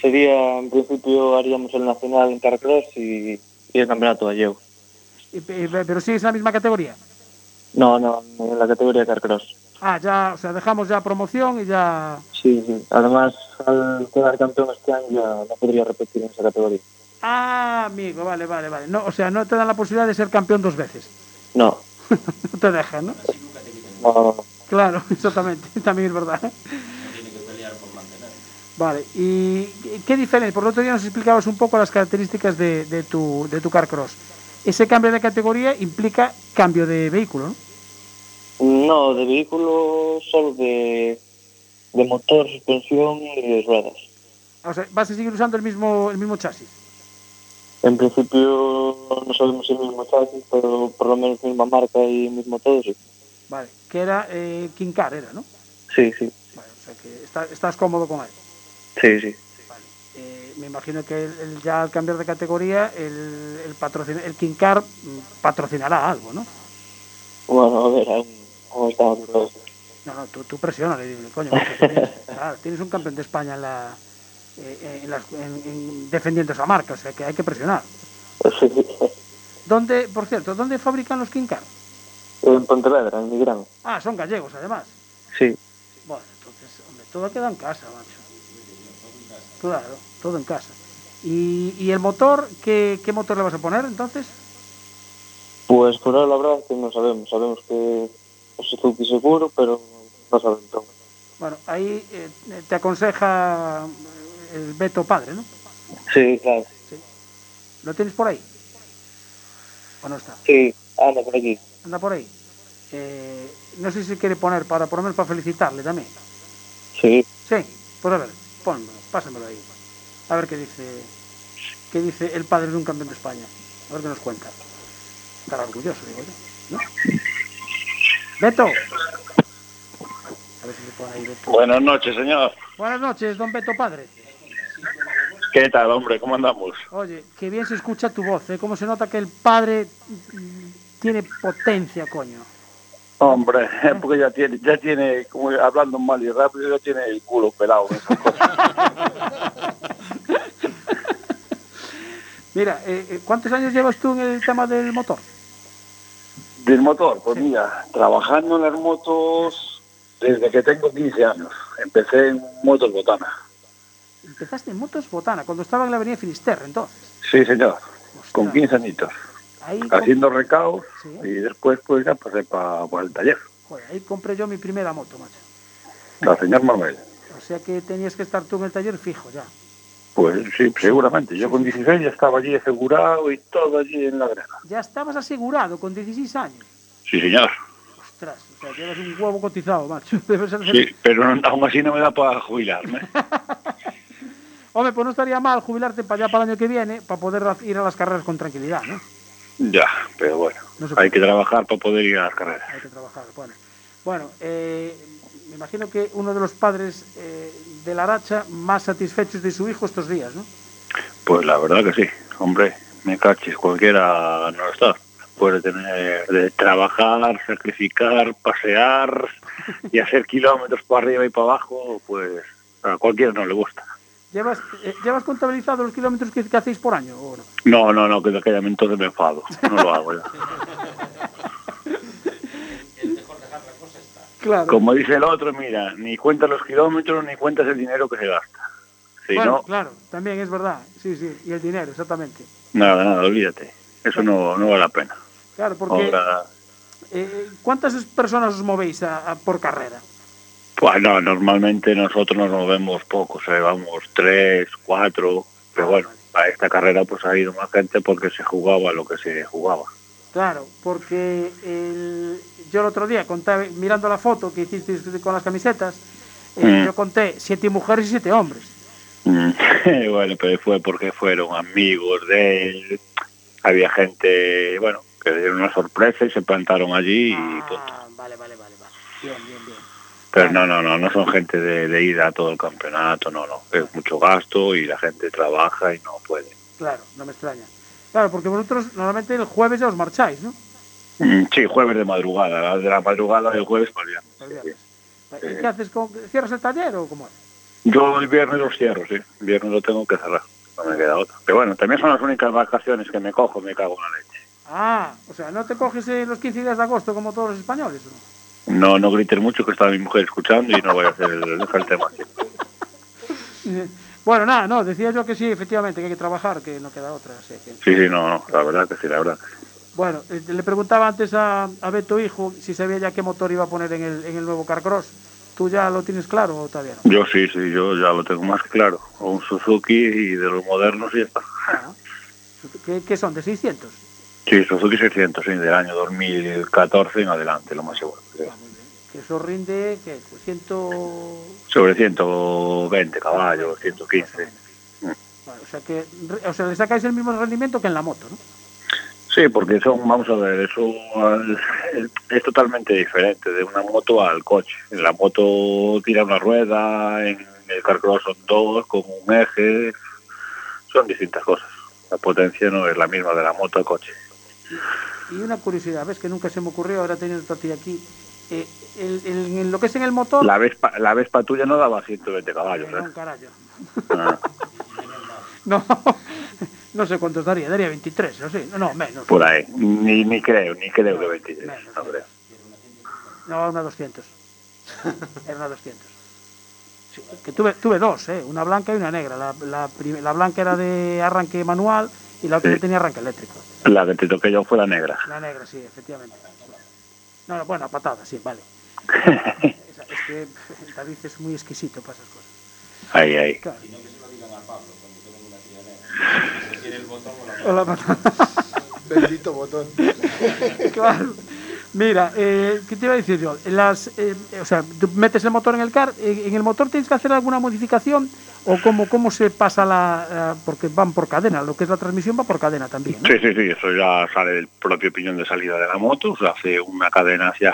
sería, en principio haríamos el nacional en carcross y, y el campeonato gallego. Pero sigues en la misma categoría. No, no, en la categoría carcross. Ah, ya, o sea, dejamos ya promoción y ya. Sí, sí. Además, al quedar campeón este año ya no podría repetir en esa categoría. Ah, amigo, vale, vale, vale. No, o sea, no te dan la posibilidad de ser campeón dos veces. No, [laughs] No te dejan, ¿no? no, no, no. Claro, [laughs] exactamente, [laughs] también es verdad. Vale, ¿y qué diferencia? Por el otro día nos explicabas un poco las características de, de tu, de tu car cross. Ese cambio de categoría implica cambio de vehículo, ¿no? No, de vehículo solo de, de motor, suspensión y ruedas. O sea, vas a seguir usando el mismo, el mismo chasis. En principio no sabemos si el mismo chasis, pero por lo menos misma marca y mismo todo, sí. Vale. Que era eh, King Car, era, ¿no? Sí, sí, Vale, o sea que está- estás cómodo con él. sí, sí. Eh, me imagino que el- ya al cambiar de categoría, el, el, patrocin- el King Car mm, patrocinará algo, ¿no? Bueno, a ver, aún estamos eso. No, no, tú, tú presiona, le dile, coño, tienes, [laughs] claro, tienes un campeón de España en la, eh, en las- en- en- defendiendo esa marca, o sea que hay que presionar. [laughs] ¿Dónde, por cierto, dónde fabrican los King Car? En Pontevedra, en Migrán. Ah, son gallegos, además. Sí. Bueno, entonces, hombre, todo queda en casa, macho. Claro, todo en casa. ¿Y, y el motor, ¿qué, qué motor le vas a poner entonces? Pues por ahora la verdad es que no sabemos. Sabemos que es Suzuki seguro, pero no sabemos. Bueno, ahí eh, te aconseja el Beto Padre, ¿no? Sí, claro. ¿Lo tienes por ahí? ¿O no está? Sí, anda por aquí. Anda por ahí. Eh, no sé si quiere poner, para por lo menos para felicitarle también. Sí. Sí, pues a ver, pónmelo, pásamelo ahí. A ver qué dice, qué dice el padre de un campeón de España. A ver qué nos cuenta. Estará orgulloso, digo yo. ¿no? Beto. A ver si pone ahí Beto. Buenas noches, señor. Buenas noches, don Beto Padre. ¿Qué tal, hombre? ¿Cómo andamos? Oye, qué bien se escucha tu voz, ¿eh? Cómo se nota que el padre tiene potencia, coño. Hombre, [laughs] porque ya tiene, ya tiene, como hablando mal y rápido, ya tiene el culo pelado. esas cosas. [laughs] Mira, eh, eh, ¿cuántos años llevas tú en el tema del motor? Del motor, pues mira, trabajando en las motos desde que tengo 15 años. Empecé en motos botana. Empezaste en motos Botana, cuando estaba en la avenida Finisterre, entonces. Sí, señor, con 15 añitos. Ahí, Haciendo recaos Sí. y después pues ya pasé para el taller. joder, ahí compré yo mi primera moto, macho. La señor Manuel. O sea que tenías que estar tú en el taller fijo ya. Pues sí, seguramente. Yo con 16 ya estaba allí asegurado y todo allí en la grena. Ya estabas asegurado con 16 años. Sí, señor. Ostras, o sea, llevas un huevo cotizado, macho. [laughs] Debe ser Sí, pero no- aún así no me da para jubilarme. [laughs] Hombre, pues no estaría mal jubilarte para allá para el año que viene para poder ir a las carreras con tranquilidad, ¿no? Ya, pero bueno, No hay que trabajar para poder ir a las carreras. Hay que trabajar. Bueno, bueno eh, me imagino que uno de los padres eh, de la Aracha más satisfechos de su hijo estos días, ¿no? Pues la verdad que sí, hombre, me cachis, cualquiera no está. Puede tener de trabajar, sacrificar, pasear y hacer kilómetros para arriba y para abajo, pues a cualquiera no le gusta. ¿Llevas, eh, ¿Llevas contabilizado los kilómetros que, que hacéis por año o no? No, no, no, que de aquella entonces me enfado, no lo hago ya. [laughs] Claro. Como dice el otro, mira, ni cuentas los kilómetros ni cuentas el dinero que se gasta. Si bueno, no, claro, también es verdad. Sí, sí, y el dinero, exactamente. nada, nada, olvídate. Eso no, no vale la pena. Claro, porque Ahora, eh, ¿cuántas personas os movéis a- a- por carrera? Pues no, normalmente nosotros nos movemos pocos, eh, vamos tres, cuatro, pero bueno, a esta carrera pues ha ido más gente porque se jugaba lo que se jugaba. Claro, porque el- yo el otro día conté, mirando la foto que hicisteis con las camisetas, eh, Mm. yo conté siete mujeres y siete hombres. Mm, [laughs] bueno, pero fue porque fueron amigos de él, había gente, bueno, que dieron una sorpresa y se plantaron allí y punto. Ah, vale, vale, vale, vale. Bien, bien, bien. Pero no, no, no, no son gente de, de ir a todo el campeonato, no, no, es mucho gasto y la gente trabaja y no puede. Claro, no me extraña. Claro, porque vosotros normalmente el jueves ya os marcháis, ¿no? Mm, Sí, jueves de madrugada, de la madrugada del jueves para el viernes. ¿Y qué haces? Con, ¿Cierras el taller o cómo es? Yo el viernes los cierro, sí. El viernes lo tengo que cerrar. No me queda otra. Pero bueno, también son las únicas vacaciones que me cojo, me cago en la leche. Ah, o sea, ¿no te coges eh, los 15 días de agosto como todos los españoles? ¿o no? No, no grites mucho que está mi mujer escuchando y no voy a hacer el, el tema así. Bueno, nada, no, decía yo que sí, efectivamente, que hay que trabajar, que no queda otra. que- Sí, sí, no, no, la verdad que sí, la verdad. Bueno, eh, le preguntaba antes a, a Beto Hijo si sabía ya qué motor iba a poner en el, en el nuevo Carcross. ¿Tú ya lo tienes claro o todavía no? Yo sí, sí, yo ya lo tengo más claro. O un Suzuki y de los modernos y ya está. ¿Qué, qué son? ¿De 600? Sí, Suzuki 600, sí, del año 2014 en adelante, lo más seguro. sí. que eso rinde, ¿qué? Pues ciento... Sobre 120 caballos, 115. Vale, o sea que, o sea, le sacáis el mismo rendimiento que en la moto, ¿no? Sí, porque son, vamos a ver, eso es totalmente diferente de una moto al coche. En la moto tira una rueda, en el carcross son dos, con un eje, son distintas cosas. La potencia no es la misma de la moto al coche. Y una curiosidad, ves que nunca se me ocurrió, ahora teniendo a ti aquí, eh, el, el- en lo que es en el motor... La Vespa, la Vespa tuya no daba 120 caballos, No, ¿eh? Ah, No, [laughs] no sé cuántos daría, daría 23, o sí, no, menos. por ahí. Ni, ni creo, ni creo que 23. No creo. No, una 200. [laughs] Era una 200. Sí, que tuve, tuve dos, ¿eh? una blanca y una negra. La, la, prim- la blanca era de arranque manual y la otra Sí. ya tenía arranque eléctrico. La que te toqué yo fue la negra. La negra, sí, efectivamente. No, no, bueno, patada, sí, vale. Esa- [laughs] Es que David es muy exquisito para esas cosas. Ahí, ahí. Claro. Si no, que se lo digan a Pablo cuando tengan una tía negra. [laughs] Si quiere el botón o la O la patada. [laughs] Bendito botón. claro. Mira, eh, ¿qué te iba a decir yo? Las, eh, o sea, tú metes el motor en el car, eh, ¿en el motor tienes que hacer alguna modificación? ¿O cómo, cómo se pasa la...? porque van por cadena, lo que es la transmisión va por cadena también, ¿no? Sí, sí, sí, eso ya sale del propio piñón de salida de la moto, se hace una cadena hacia,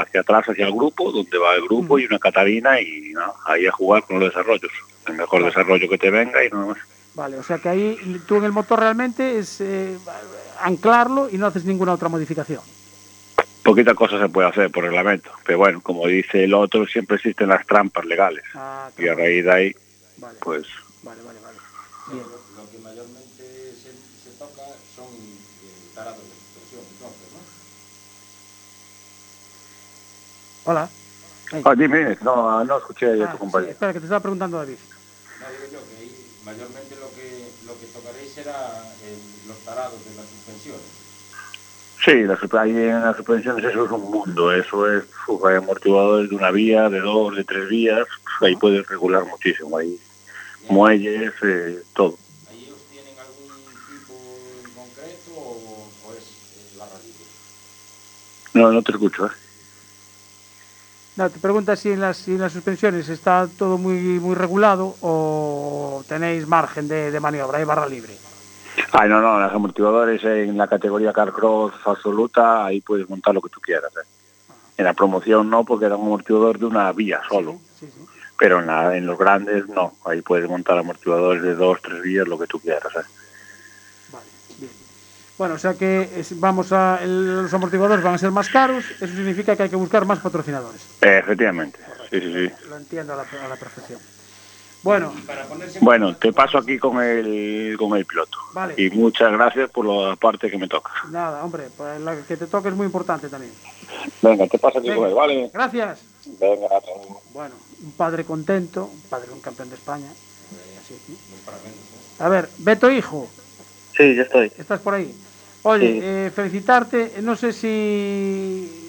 hacia atrás, hacia el grupo, donde va el grupo y una catarina y ¿no? ahí a jugar con los desarrollos. El mejor desarrollo que te venga y nada más. Vale, o sea que ahí tú en el motor realmente es eh, anclarlo y no haces ninguna otra modificación. Poquita cosa se puede hacer por reglamento, pero bueno, como dice el otro, siempre existen las trampas legales. Ah, Y a raíz de ahí, Vale. pues Vale, vale, vale. Bien. Lo, lo que mayormente se, se toca son eh, tarados de suspensión, entonces, ¿no? Hola. Ah, dime, no, no escuché a Ah, tu sí, compañero. espera, que te estaba preguntando David. No, digo yo que ahí mayormente lo que, lo que tocaréis será el- los tarados de las suspensiones. Sí, la, sup- ahí en las suspensiones eso es un mundo, eso es, uf, hay amortiguadores de una vía, de dos, de tres vías, uf, ahí puedes regular muchísimo, ahí muelles, eh, todo. ¿Ahí ellos tienen algún tipo en concreto o, o es la radio? No, no te escucho, ¿eh? No, te pregunta si en las, si en las suspensiones está todo muy, muy regulado o tenéis margen de, de maniobra, hay barra libre. Ay, no, no, los amortiguadores en la categoría Carcross absoluta, ahí puedes montar lo que tú quieras. ¿eh? En la promoción no, porque era un amortiguador de una vía solo. Pero en, la- en los grandes no, ahí puedes montar amortiguadores de dos, tres vías, lo que tú quieras. ¿eh? Bueno, o sea que es- vamos a, el- los amortiguadores van a ser más caros, eso significa que hay que buscar más patrocinadores. Efectivamente, sí, sí, sí. Lo entiendo a la, a la perfección. Bueno, Bueno, te paso aquí con el, con el piloto. Vale. Y muchas gracias por la parte que me toca. nada, hombre, pues la que te toque es muy importante también. Venga, te paso aquí Venga. con él, ¿vale? Gracias. Venga. Bueno, un padre contento, un padre un campeón de España. Así, ¿no? A ver, Beto Hijo, Sí, ya estoy. estás por ahí. Oye, Sí. eh, felicitarte, no sé si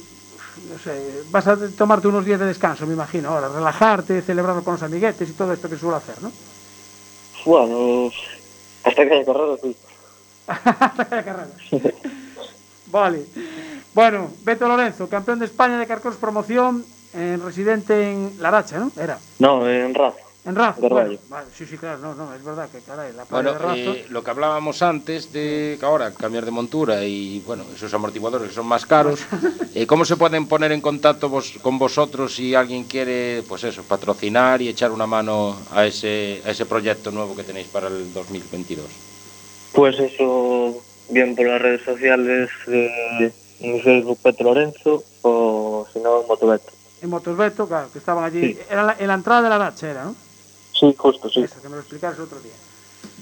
no sé, vas a tomarte unos días de descanso, me imagino, ahora, relajarte, celebrarlo con los amiguetes y todo esto que suelo hacer, ¿no? Bueno, hasta que haya carrera, sí. [laughs] Vale. Bueno, Beto Lorenzo, campeón de España de Carcross Promoción, eh, residente en Laracha, ¿no? Era. No, en Raz. En Raz. Carballo. Bueno, sí, sí, claro, no, no, es verdad que caray, la playa Bueno, de eh, lo que hablábamos antes de que ahora cambiar de montura y bueno, esos amortiguadores que son más caros, [laughs] eh, ¿cómo se pueden poner en contacto vos- con vosotros si alguien quiere, pues eso, patrocinar y echar una mano a ese, a ese proyecto nuevo que tenéis para el 2022? Pues eso, bien por las redes sociales de mi Facebook Petro Lorenzo o si no, Motobeto. En Motosbeto, claro, que estaban allí. Sí. Era la- en la entrada de la Laracha, era, ¿no? Sí, justo, sí. Eso, que me lo explicaras otro día.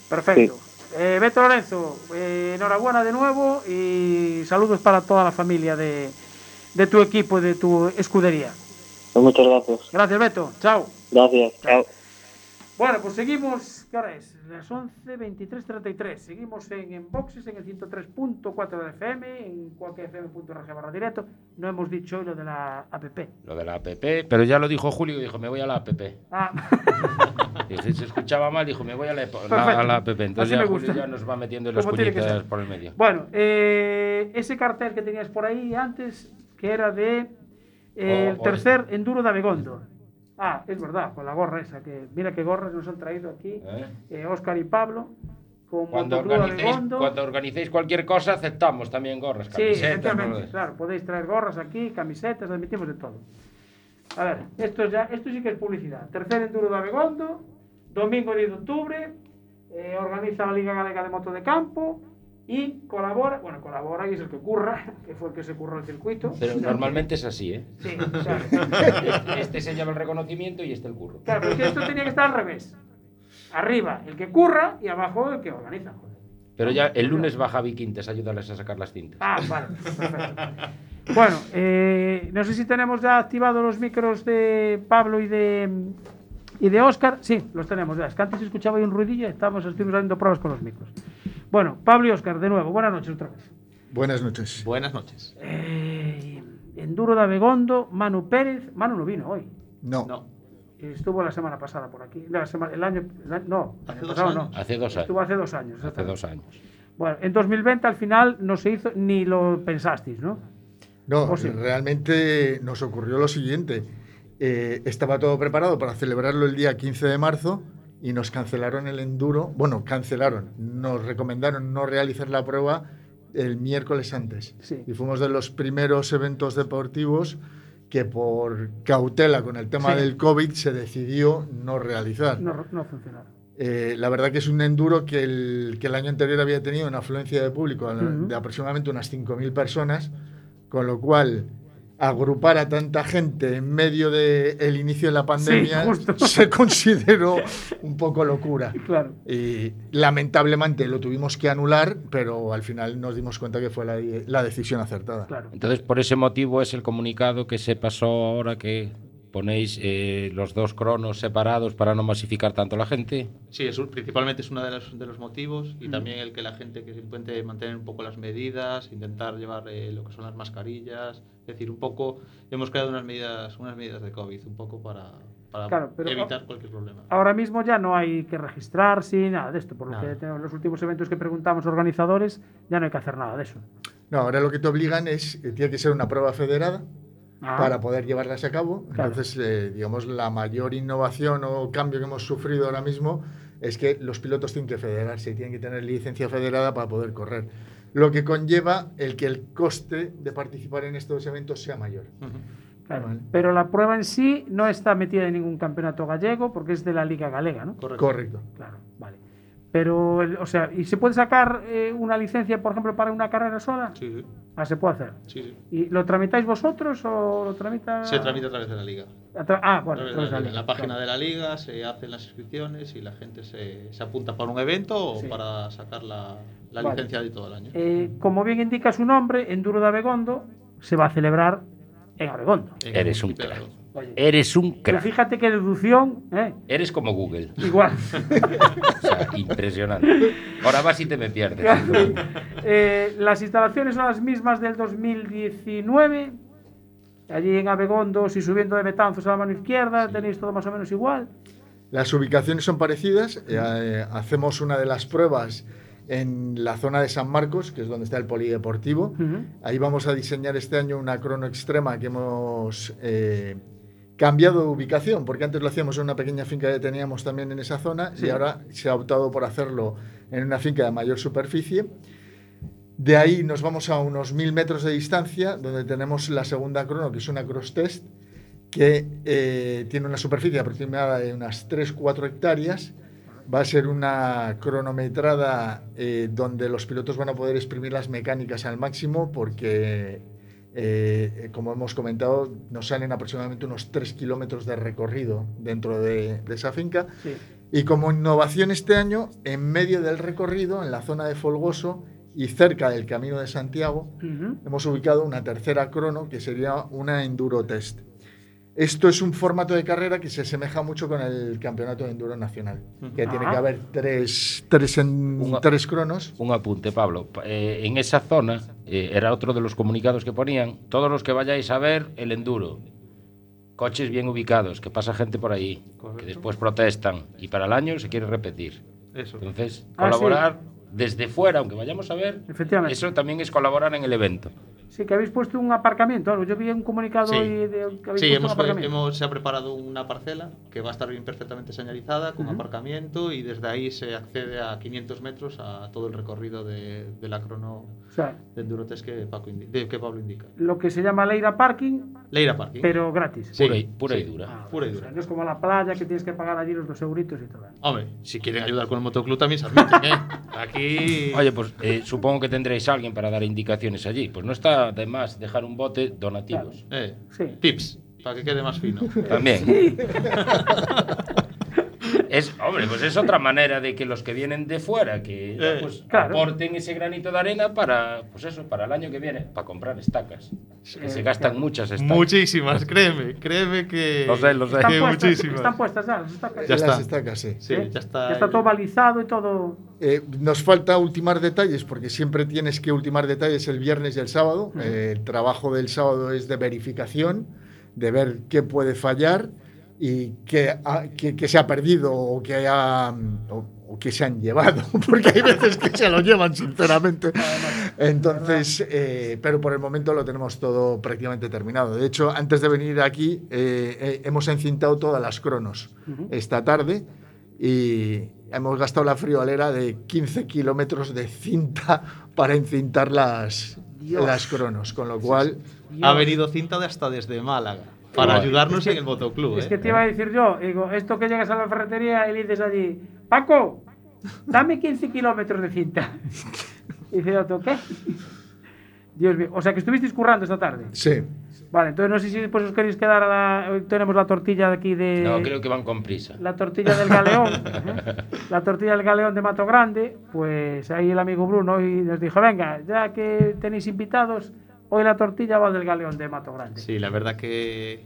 Perfecto. Eh, Beto Lorenzo, eh, enhorabuena de nuevo y saludos para toda la familia de, de tu equipo, de tu escudería. Pues muchas gracias. Gracias, Beto. Chao. Gracias, chao. Bueno, pues seguimos, ¿qué hora es? Las 11, 23, 33. Seguimos en, en boxes, en el 103.4 de FM, en cualquierfm.org barra directo. No hemos dicho hoy lo de la APP. Lo de la APP, pero ya lo dijo Julio, dijo, me voy a la APP. Ah, [laughs] se escuchaba mal, dijo, me voy a la, la- Perfecto. a la APP. Entonces Así ya Julio ya nos va metiendo las ser. por el medio. Bueno, eh, ese cartel que tenías por ahí antes, que era de El O- o- tercer enduro de Abegondo. Ah, es verdad, con la gorra esa, que mira qué gorras nos han traído aquí, ¿Eh? eh, Óscar y Pablo, con Cuando de organicéis, cuando organicéis cualquier cosa, aceptamos también gorras, Sí, camisetas. ¿no? claro, podéis traer gorras aquí, camisetas, admitimos de todo. A ver, esto ya, esto sí que es publicidad. Tercer enduro de Abegondo, domingo 10 de octubre, eh, organiza la Liga Galega de Moto de Campo y colabora, bueno, colabora y es el que curra, [laughs] que fue el que se curró el circuito. Pero normalmente es así, ¿eh? Sí, claro. [laughs] Este, este se lleva el reconocimiento y este el curro. Claro, pero es que esto tenía que estar al revés. Arriba el que curra y abajo el que organiza. joder. Pero ya el lunes va Javi Quintes a ayudarles a sacar las cintas. Ah, vale, perfecto. Bueno, eh, no sé si tenemos ya activados los micros de Pablo y de y de Óscar. Sí, los tenemos ya. Es que antes escuchaba ahí un ruidillo y estamos, estuvimos haciendo pruebas con los micros. Bueno, Pablo y Óscar, de nuevo, buenas noches otra vez. Buenas noches. Buenas noches. Eh, Enduro de Abegondo, Manu Pérez. Manu no vino hoy. No. No. Estuvo la semana pasada por aquí. La semana, el año, el año- no, el Hace dos años. no. Hace dos Estuvo años. hace dos años. Hace dos años. Bueno, en 2020 al final no se hizo ni lo pensasteis, ¿no? No, ¿O sí? realmente nos ocurrió lo siguiente. Eh, estaba todo preparado para celebrarlo el día 15 de marzo y nos cancelaron el enduro. Bueno, cancelaron. Nos recomendaron no realizar la prueba el miércoles antes. Sí. Y fuimos de los primeros eventos deportivos que por cautela con el tema Sí. del COVID se decidió no realizar. No, no funcionaron. Eh, la verdad que es un enduro que el, que el año anterior había tenido una afluencia de público Ujú. de aproximadamente unas 5.000 personas, con lo cual agrupar a tanta gente en medio del inicio de la pandemia [laughs] se consideró un poco locura. Claro. Y lamentablemente lo tuvimos que anular, pero al final nos dimos cuenta que fue la, la decisión acertada. Claro. Entonces, por ese motivo es el comunicado que se pasó ahora que ponéis eh, los dos cronos separados para no masificar tanto la gente. Sí, eso principalmente es uno de los, de los motivos y también el que la gente que se intente mantener un poco las medidas, intentar llevar eh, lo que son las mascarillas, es decir, un poco hemos creado unas medidas, unas medidas de COVID un poco para, para Claro, pero- evitar cualquier problema. Ahora mismo ya no hay que registrarse ni nada de esto, por lo Nada. que tenemos los últimos eventos que preguntamos a organizadores, ya no hay que hacer nada de eso. No, ahora lo que te obligan es, eh, tiene que ser una prueba federada Ah, para poder llevarlas a cabo. Claro. Entonces, eh, digamos, la mayor innovación o cambio que hemos sufrido ahora mismo es que los pilotos tienen que federarse, tienen que tener licencia federada para poder correr. Lo que conlleva el que el coste de participar en estos eventos sea mayor. Claro. vale. Pero la prueba en sí no está metida en ningún campeonato gallego porque es de la Liga Galega, ¿no? Correcto. Correcto. Claro, vale. Pero, o sea, ¿y se puede sacar eh, una licencia, por ejemplo, para una carrera sola? Sí, sí, Ah, se puede hacer. sí, sí. ¿Y lo tramitáis vosotros o lo tramita...? Se tramita a través de la liga. tra- Ah, A través de la liga. En la página claro. de la liga se hacen las inscripciones y la gente se, se apunta para un evento o Sí. para sacar la, la Vale. licencia de todo el año. Eh, como bien indica su nombre, Enduro de Abegondo se va a celebrar en Abegondo. En Eres un crack. Oye, Eres un pero crack. fíjate qué deducción, ¿eh? Eres como Google. Igual. [laughs] O sea, impresionante. Ahora vas y te me pierdes. [laughs] Eh, las instalaciones son las mismas del 2019. Allí en Abegondo, si subiendo de Betanzos a la mano izquierda, tenéis todo más o menos igual. Las ubicaciones son parecidas. eh, hacemos una de las pruebas en la zona de San Marcos, que es donde está el polideportivo. Ahí vamos a diseñar este año una crono extrema que hemos eh, cambiado de ubicación, porque antes lo hacíamos en una pequeña finca que teníamos también en esa zona Sí. y ahora se ha optado por hacerlo en una finca de mayor superficie. De ahí nos vamos a unos mil metros de distancia, donde tenemos la segunda crono, que es una cross test, que eh, tiene una superficie aproximada de unas 3-4 hectáreas. Va a ser una cronometrada eh, donde los pilotos van a poder exprimir las mecánicas al máximo porque, eh, como hemos comentado, nos salen aproximadamente unos 3 kilómetros de recorrido dentro de, de esa finca. Sí. Y como innovación este año, en medio del recorrido, en la zona de Folgoso y cerca del Camino de Santiago, Ujú. hemos ubicado una tercera crono que sería una enduro test. Esto es un formato de carrera que se asemeja mucho con el campeonato de enduro nacional, que tiene Ah. que haber tres, tres, en- Una- tres cronos. Un apunte, Pablo. Pa- eh, en esa zona eh, era otro de los comunicados que ponían. Todos los que vayáis a ver el enduro. Coches bien ubicados, que pasa gente por ahí, Correcto. que después protestan y para el año se quiere repetir. Eso. Entonces, Ah, colaborar desde fuera, aunque vayamos a ver, Efectivamente. eso también es colaborar en el evento. Sí, que habéis puesto un aparcamiento. Yo vi un comunicado Sí. hoy de que habéis Sí, puesto hemos, un aparcamiento. hemos- se ha preparado una parcela que va a estar bien perfectamente señalizada, con aparcamiento, y desde ahí se accede a 500 metros a todo el recorrido de, de la crono O sea, de Endurotest que, Paco indi- de- que Pablo indica. lo que se llama Leira Parking, Leira Parking. pero gratis. Sí, Pura y- pura y dura. Ah, Pura y o dura. sea, no es como la playa que tienes que pagar allí los dos euritos y todo. Hombre, si quieren ayudar con el motoclub también se admiten, ¿eh? [laughs] Aquí... Oye, pues eh, supongo que tendréis a alguien para dar indicaciones allí. Pues no está de más dejar un bote donativos. Eh, Sí. Tips, para que quede más fino. También. [laughs] Es, hombre, pues es otra manera de que los que vienen de fuera, que Eh, pues, claro. aporten ese granito de arena para, pues eso, para el año que viene, para comprar estacas. Que se gastan muchas estacas. Muchísimas, créeme, créeme que... Lo sé, lo sé. Están que puestas, muchísimas. están puestas ya, las estacas. Ya Las está. estacas, sí. Sí, ¿Eh? ya está. Ya está todo balizado y todo. Eh, nos falta ultimar detalles porque siempre tienes que ultimar detalles el viernes y el sábado. Eh, el trabajo del sábado es de verificación, de ver qué puede fallar y qué, ha- qué- qué se ha perdido o que, haya, o, o que se han llevado, [laughs] porque hay veces que se lo llevan, sinceramente. [laughs] Entonces, eh, pero por el momento lo tenemos todo prácticamente terminado. De hecho, antes de venir aquí, eh, eh, hemos encintado todas las cronos esta tarde y hemos gastado la friolera de 15 kilómetros de cinta [laughs] para encintar las, Dios. las cronos, con lo cual... Ha venido cinta de hasta desde Málaga para ayudarnos en el motoclub. Es ¿eh? que te iba a decir yo, digo, esto que llegas a la ferretería y le dices allí, Paco, dame 15 kilómetros de cinta. Y [laughs] dice otro, ¿qué? Dios mío, o sea que estuvisteis currando esta tarde. Sí, Vale, entonces no sé si después os queréis quedar a la... Hoy tenemos la tortilla de aquí de... No, creo que van con prisa. La tortilla del galeón, [laughs] ¿eh? la tortilla del galeón de Mato Grande, pues ahí el amigo Bruno hoy nos dijo, venga, ya que tenéis invitados, hoy la tortilla va del galeón de Mato Grande. Sí, la verdad que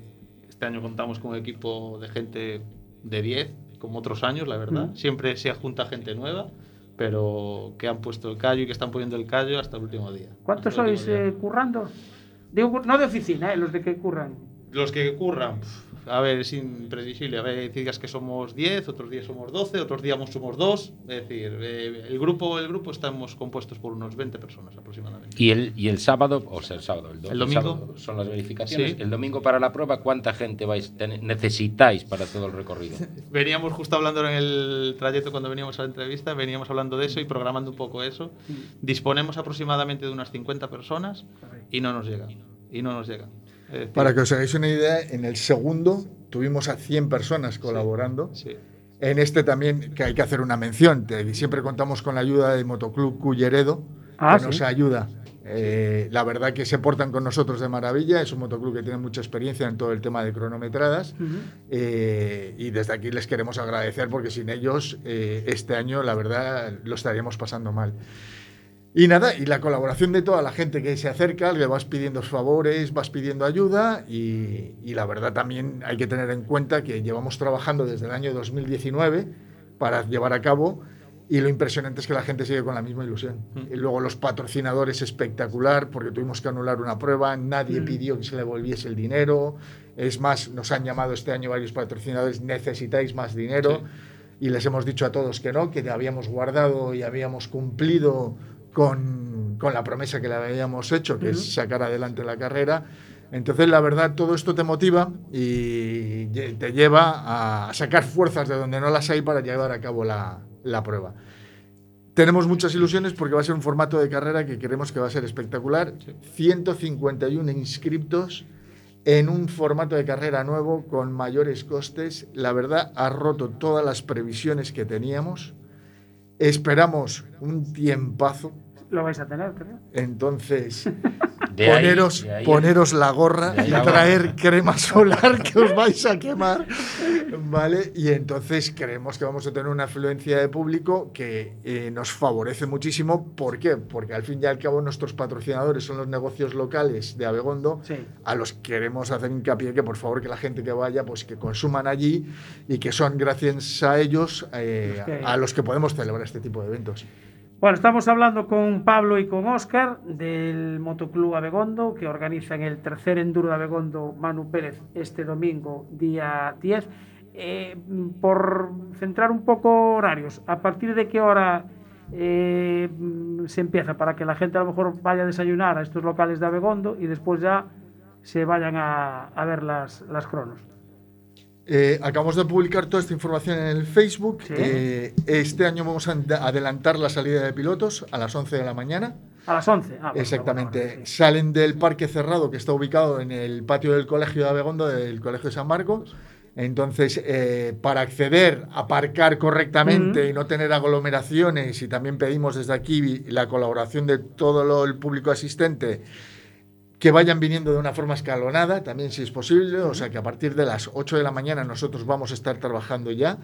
este año contamos con un equipo de gente de 10, como otros años, la verdad. Mm. Siempre se junta gente nueva, pero que han puesto el callo y que están poniendo el callo hasta el último día. ¿Cuántos sois día. eh, currando? Digo, no de oficina, eh, los de que curran. Los que curran, a ver, es imprevisible. A ver, días que somos 10, otros días somos 12, otros días somos 2. Es decir, eh, el grupo el grupo estamos compuestos por unos 20 personas aproximadamente. Y el, y el sábado, o sea, el sábado, el, do- ¿El domingo? sábado son las verificaciones. Sí. El domingo para la prueba, ¿cuánta gente vais tener- necesitáis para todo el recorrido? [laughs] Veníamos justo hablando en el trayecto cuando veníamos a la entrevista, veníamos hablando de eso y programando un poco eso. Disponemos aproximadamente de unas 50 personas y no nos llegan. Y no nos llegan. Decir, para que os hagáis una idea, en el segundo tuvimos a 100 personas colaborando. sí. En este también, que hay que hacer una mención, te- siempre contamos con la ayuda del Motoclub Culleredo, Ah, que nos sí. ayuda. Eh, la verdad que se portan con nosotros de maravilla, es un motoclub que tiene mucha experiencia en todo el tema de cronometradas eh, y desde aquí les queremos agradecer porque sin ellos eh, este año la verdad lo estaríamos pasando mal. Y nada, y la colaboración de toda la gente que se acerca, le vas pidiendo favores, vas pidiendo ayuda y, y la verdad también hay que tener en cuenta que llevamos trabajando desde el año 2019 para llevar a cabo y lo impresionante es que la gente sigue con la misma ilusión. Y luego los patrocinadores espectacular porque tuvimos que anular una prueba, nadie pidió que se le volviese el dinero, es más, nos han llamado este año varios patrocinadores, necesitáis más dinero. Y les hemos dicho a todos que no, que habíamos guardado y habíamos cumplido con, con la promesa que le habíamos hecho, que es sacar adelante la carrera. Entonces, la verdad, todo esto te motiva y te lleva a sacar fuerzas de donde no las hay para llevar a cabo la, la prueba. Tenemos muchas ilusiones porque va a ser un formato de carrera que creemos que va a ser espectacular. 151 inscriptos en un formato de carrera nuevo con mayores costes. La verdad, ha roto todas las previsiones que teníamos. Esperamos un tiempazo. Lo vais a tener, creo. Entonces, [laughs] De ahí- poneros, de ahí- poneros la gorra y traer crema solar que os vais a quemar. ¿Vale? Y entonces creemos que vamos a tener una afluencia de público que eh, nos favorece muchísimo. ¿Por qué? Porque al fin y al cabo nuestros patrocinadores son los negocios locales de Abegondo Sí. a los que queremos hacer hincapié que por favor que la gente que vaya pues que consuman allí y que son gracias a ellos eh, a los que podemos celebrar este tipo de eventos. Bueno, estamos hablando con Pablo y con Óscar del Motoclub Abegondo, que organizan el tercer Enduro de Abegondo Manu Pérez este domingo, día 10. Eh, por centrar un poco horarios, ¿a partir de qué hora eh, se empieza para que la gente a lo mejor vaya a desayunar a estos locales de Abegondo y después ya se vayan a, a ver las, las cronos. Eh, acabamos de publicar toda esta información en el Facebook. Sí. Eh, este año vamos a ad- adelantar la salida de pilotos a las 11 de la mañana. A las 11. Ah, Exactamente. bueno, bueno, sí. Salen del parque cerrado que está ubicado en el patio del Colegio de Abegondo, del Colegio de San Marcos. Entonces, eh, para acceder, aparcar correctamente Ujú. y no tener aglomeraciones, y también pedimos desde aquí la colaboración de todo lo- el público asistente, que vayan viniendo de una forma escalonada, también si es posible, o sea que a partir de las 8 de la mañana nosotros vamos a estar trabajando ya.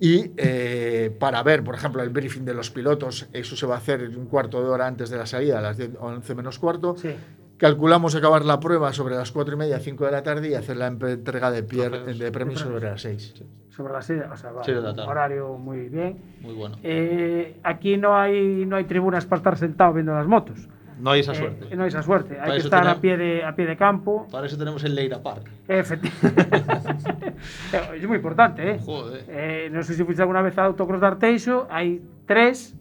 Y eh, para ver, por ejemplo, el briefing de los pilotos, eso se va a hacer un cuarto de hora antes de la salida, a las 10, 11 menos cuarto. Sí. Calculamos acabar la prueba sobre las 4 y media, 5 de la tarde y hacer la entrega de, pier- de premios sobre las 6. Sobre las 6, o sea, vale, Sí, un horario muy bien. Muy bueno. Eh, aquí no hay, no hay tribunas para estar sentado viendo las motos. No hay esa Eh, suerte. no hay esa suerte. Hay Para que estar tenemos- a pie, de, a pie de campo. Para eso tenemos el Leira Park. Efectivamente. [laughs] es muy importante, ¿eh? Joder. Eh, no sé si fuiste alguna vez a Autocross de Arteixo, hay tres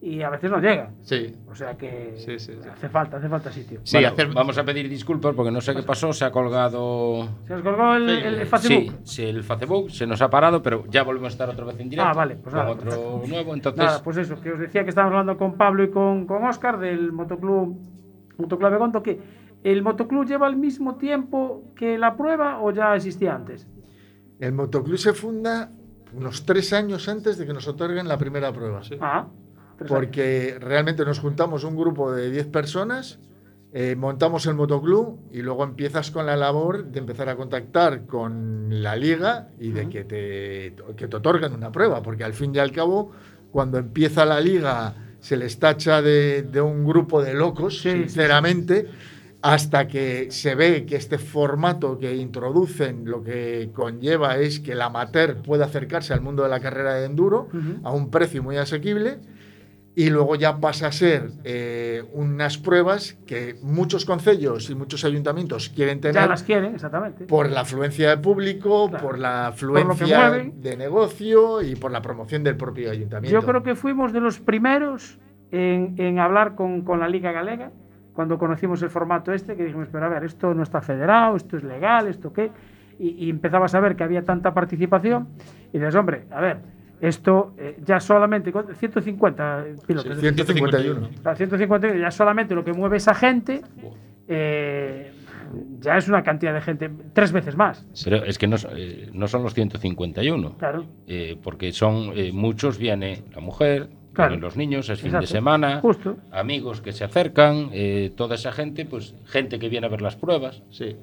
y a veces no llegan. Sí. O sea que Sí, sí, sí. hace falta, hace falta sitio. Sí, vamos a pedir disculpas porque no sé qué pasó, se ha colgado... ¿Se os colgó el, Facebook? Sí, sí, el Facebook se nos ha parado, pero ya volvemos a estar otra vez en directo. Ah, vale, pues con nada, otro perfecto. nuevo, entonces... Nada, pues eso, que os decía que estábamos hablando con Pablo y con, con Oscar del Motoclub, Motoclub Begondo, que ¿el motoclub lleva el mismo tiempo que la prueba o ya existía antes? El motoclub se funda unos tres años antes de que nos otorguen la primera prueba. Ah, Porque realmente nos juntamos un grupo de 10 personas, eh, montamos el motoclub y luego empiezas con la labor de empezar a contactar con la liga y de que te, que te otorguen una prueba. Porque al fin y al cabo, cuando empieza la liga, se les tacha de, de un grupo de locos, sinceramente. Hasta que se ve que este formato que introducen lo que conlleva es que el amateur pueda acercarse al mundo de la carrera de enduro a un precio muy asequible y luego ya pasa a ser eh, unas pruebas que muchos concellos y muchos ayuntamientos quieren tener Ya las quieren, exactamente. por la afluencia de público, por la afluencia de negocio y por la promoción del propio ayuntamiento. Yo creo que fuimos de los primeros en, en hablar con, con la Liga Galega, cuando conocimos el formato este, que dijimos, pero a ver, esto no está federado, esto es legal, esto qué, y, y empezabas a ver que había tanta participación, y dices, hombre, a ver, esto eh, ya solamente, con 150 pilotos. Sí, 151. Claro, 150, ya solamente lo que mueve esa gente, eh, ya es una cantidad de gente, tres veces más. Pero es que no, eh, no son los 151. Claro. Eh, porque son eh, muchos, viene la mujer, Claro. los niños, es fin de semana, Justo. amigos que se acercan, eh, toda esa gente, pues gente que viene a ver las pruebas. Sí.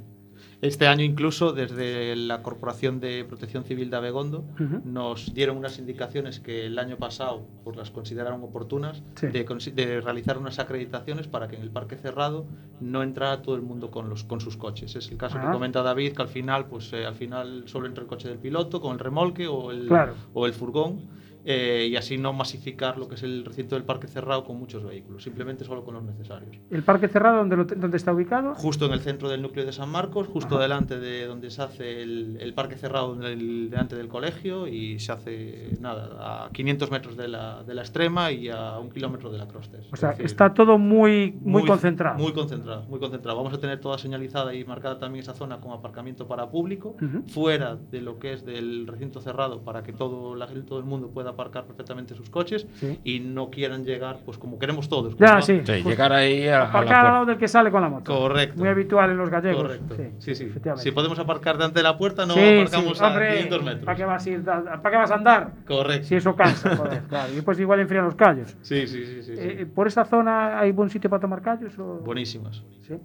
Este año incluso desde la Corporación de Protección Civil de Abegondo Ujú. nos dieron unas indicaciones que el año pasado pues las consideraron oportunas Sí. de, de realizar unas acreditaciones para que en el parque cerrado no entrara todo el mundo con los con sus coches. Es el caso Ah. que comenta David que al final pues eh, al final solo entra el coche del piloto con el remolque o el Claro. o el furgón eh, y así no masificar lo que es el recinto del parque cerrado con muchos vehículos, simplemente solo con los necesarios. ¿El parque cerrado dónde, lo dónde está ubicado? Justo en el centro del núcleo de San Marcos, justo delante de donde se hace el, el parque cerrado del- delante del colegio y se hace nada, a 500 metros de la, de la extrema y a un kilómetro de la crostes. O sea, Es decir, está todo muy, muy, concentrado. Muy concentrado, muy concentrado. Vamos a tener toda señalizada y marcada también esa zona como aparcamiento para público, fuera de lo que es del recinto cerrado para que todo, la, todo el mundo pueda aparcar perfectamente sus coches Sí. y no quieran llegar, pues como queremos todos. Ya, como- sí. Sí, llegar ahí a, a la Aparcar al lado del que sale con la moto. Correcto. Muy habitual en los gallegos. Correcto. Sí, Sí. Si podemos aparcar delante de la puerta, no Sí, aparcamos sí, a hombre, 500 metros. ¿Para qué vas a ir? ¿Para qué vas a andar? Correcto. Si eso cansa, joder, [laughs] claro. Y después igual enfrían los callos. Sí, sí, sí. sí, sí. Eh, ¿Por esa zona hay buen sitio para tomar callos? O... Buenísimas. Sí.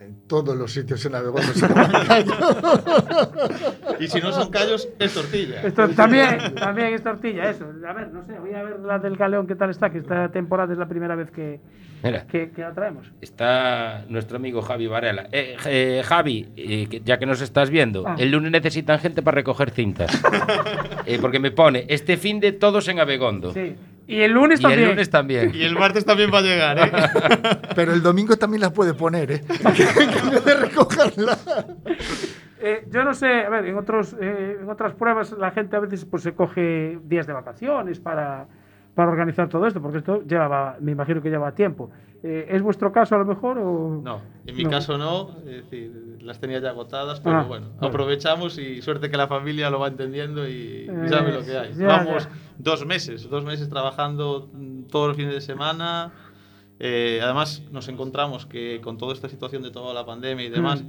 En todos los sitios en Abegondo se callos. [laughs] Y si no son callos, es tortilla. Esto también, también es tortilla, eso. A ver, no sé, voy a ver la del Galeón qué tal está, que esta temporada es la primera vez que, Mira, que, que la traemos. está nuestro amigo Javi Varela. Eh, eh, Javi, eh, ya que nos estás viendo, Ah. el lunes necesitan gente para recoger cintas. [laughs] Eh, porque me pone, este fin de todos en Abegondo. Sí. Y el lunes Y también. el lunes también. Y el martes también va a llegar, ¿eh? [laughs] Pero el domingo también la puede poner, ¿eh? [laughs] En vez de recogerla. Eh, yo no sé, a ver, en, otros, eh, en otras pruebas la gente a veces pues, se coge días de vacaciones para, para organizar todo esto, porque esto llevaba, me imagino que lleva tiempo. Eh, ¿Es vuestro caso a lo mejor? O... No, en mi No. caso no, es decir, las tenía ya agotadas, pero Ah, bueno, vale. aprovechamos y suerte que la familia lo va entendiendo y, y Eh, sabe lo que hay. ya, Vamos ya. dos meses, dos meses trabajando mm, todos los fines de semana. Eh, además, nos encontramos que con toda esta situación de toda la pandemia y demás, Mm.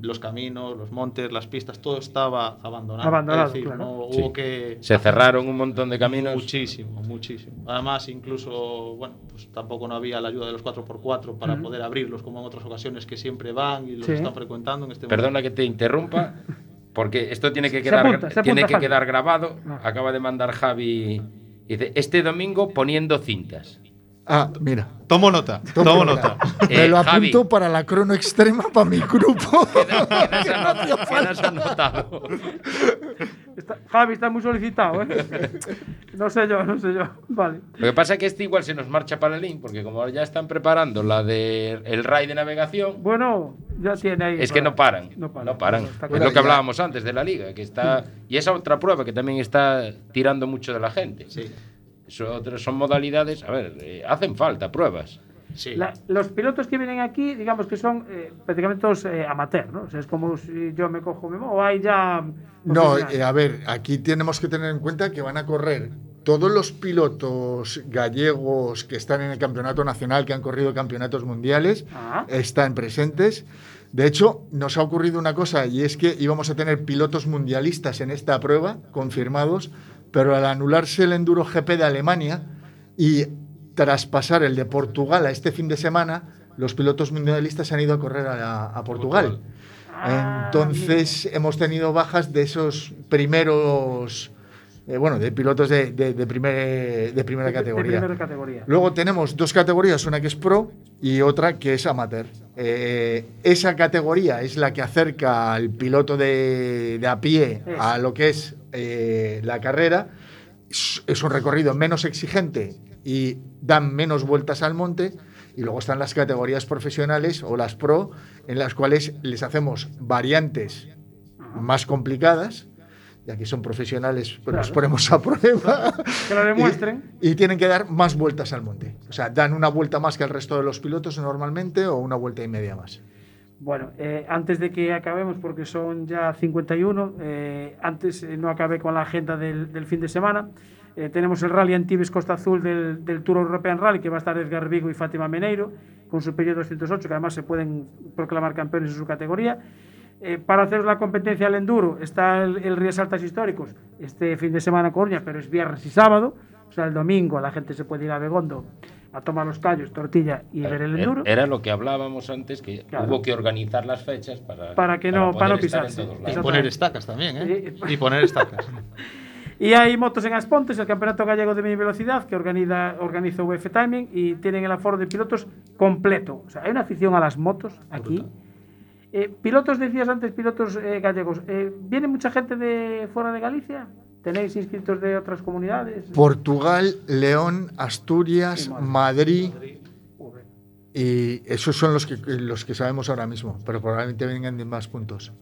Los caminos, los montes, las pistas, todo estaba abandonado. Abandonado, es decir, claro. no Sí. hubo que Se cerraron un montón de caminos. Muchísimo, muchísimo. Además, incluso, bueno, pues tampoco no había la ayuda de los 4x4 para poder abrirlos como en otras ocasiones que siempre van y los Sí. están frecuentando en este Perdona que te interrumpa, porque esto tiene que quedar, apunta, tiene que Javi. quedar grabado. Acaba de mandar Javi. Dice, este domingo poniendo cintas. Ah, mira. Tomo nota, tomo nota. Me Eh, lo Javi. apunto para la crono extrema para mi grupo. [laughs] [laughs] Javi está muy solicitado, ¿eh? no sé yo, no sé yo. Vale. Lo que pasa es que este igual se nos marcha para el link, porque como ya están preparando la del el RAI de navegación, Bueno, ya tiene ahí. es que no paran. No paran. No paran. Es lo que hablábamos antes de la liga, que está. Y esa otra prueba que también está tirando mucho de la gente. Sí, Eso otras son modalidades. A ver, eh, hacen falta pruebas. sí. La- los pilotos que vienen aquí, digamos que son eh, prácticamente todos eh, amateur, ¿no? O sea, es como si yo me cojo mi o hay ya. No, eh, a ver, aquí tenemos que tener en cuenta que van a correr todos los pilotos gallegos que están en el campeonato nacional, que han corrido campeonatos mundiales, Ah. están presentes. De hecho, nos ha ocurrido una cosa y es que íbamos a tener pilotos mundialistas en esta prueba, confirmados, pero al anularse el Enduro GP de Alemania y traspasar el de Portugal a este fin de semana, los pilotos mundialistas han ido a correr a, a Portugal. Ah, Entonces hemos tenido bajas de esos primeros, eh, bueno, de pilotos de, de- de primer- de primera categoría. primera categoría. Luego tenemos dos categorías, una que es pro y otra que es amateur. Eh, esa categoría es la que acerca al piloto de, de a pie a lo que es eh, la carrera. Es, es un recorrido menos exigente y dan menos vueltas al monte. Y luego están las categorías profesionales o las pro, en las cuales les hacemos variantes más complicadas. Y aquí son profesionales, pero los Claro. ponemos a prueba. Que lo demuestren. Y, y tienen que dar más vueltas al monte. O sea, dan una vuelta más que el resto de los pilotos normalmente o una vuelta y media más. Bueno, eh, antes de que acabemos, porque son ya 51, eh, antes eh, no acabé con la agenda del, del fin de semana. Eh, tenemos el Rally Antibes Costa Azul del, del Tour European Rally, que va a estar Edgar Vigo y Fátima Meneiro, con su periodo 208, que además se pueden proclamar campeones en su categoría. Eh, para hacer la competencia al enduro está el, el Rías Altas Históricos este fin de semana en Coruña, pero es viernes y sábado. O sea, el domingo la gente se puede ir a Begondo a tomar los callos, tortilla y ver el enduro. Era lo que hablábamos antes, que Claro. hubo que organizar las fechas para, Para que no- para no estar en pisarse. lados. Y poner estacas también, ¿eh? Y poner estacas. [laughs] Y hay motos en Aspontes, el Campeonato Gallego de Media Velocidad, que organiza, organiza VF Timing y tienen el aforo de pilotos completo. O sea, hay una afición a las motos aquí. Eh, pilotos, decías antes, pilotos eh, gallegos. Eh, ¿Viene mucha gente de fuera de Galicia? ¿Tenéis inscritos de otras comunidades? Portugal, León, Asturias, Sí, Madrid. Y esos son los que, los que sabemos ahora mismo, pero probablemente vengan de más puntos.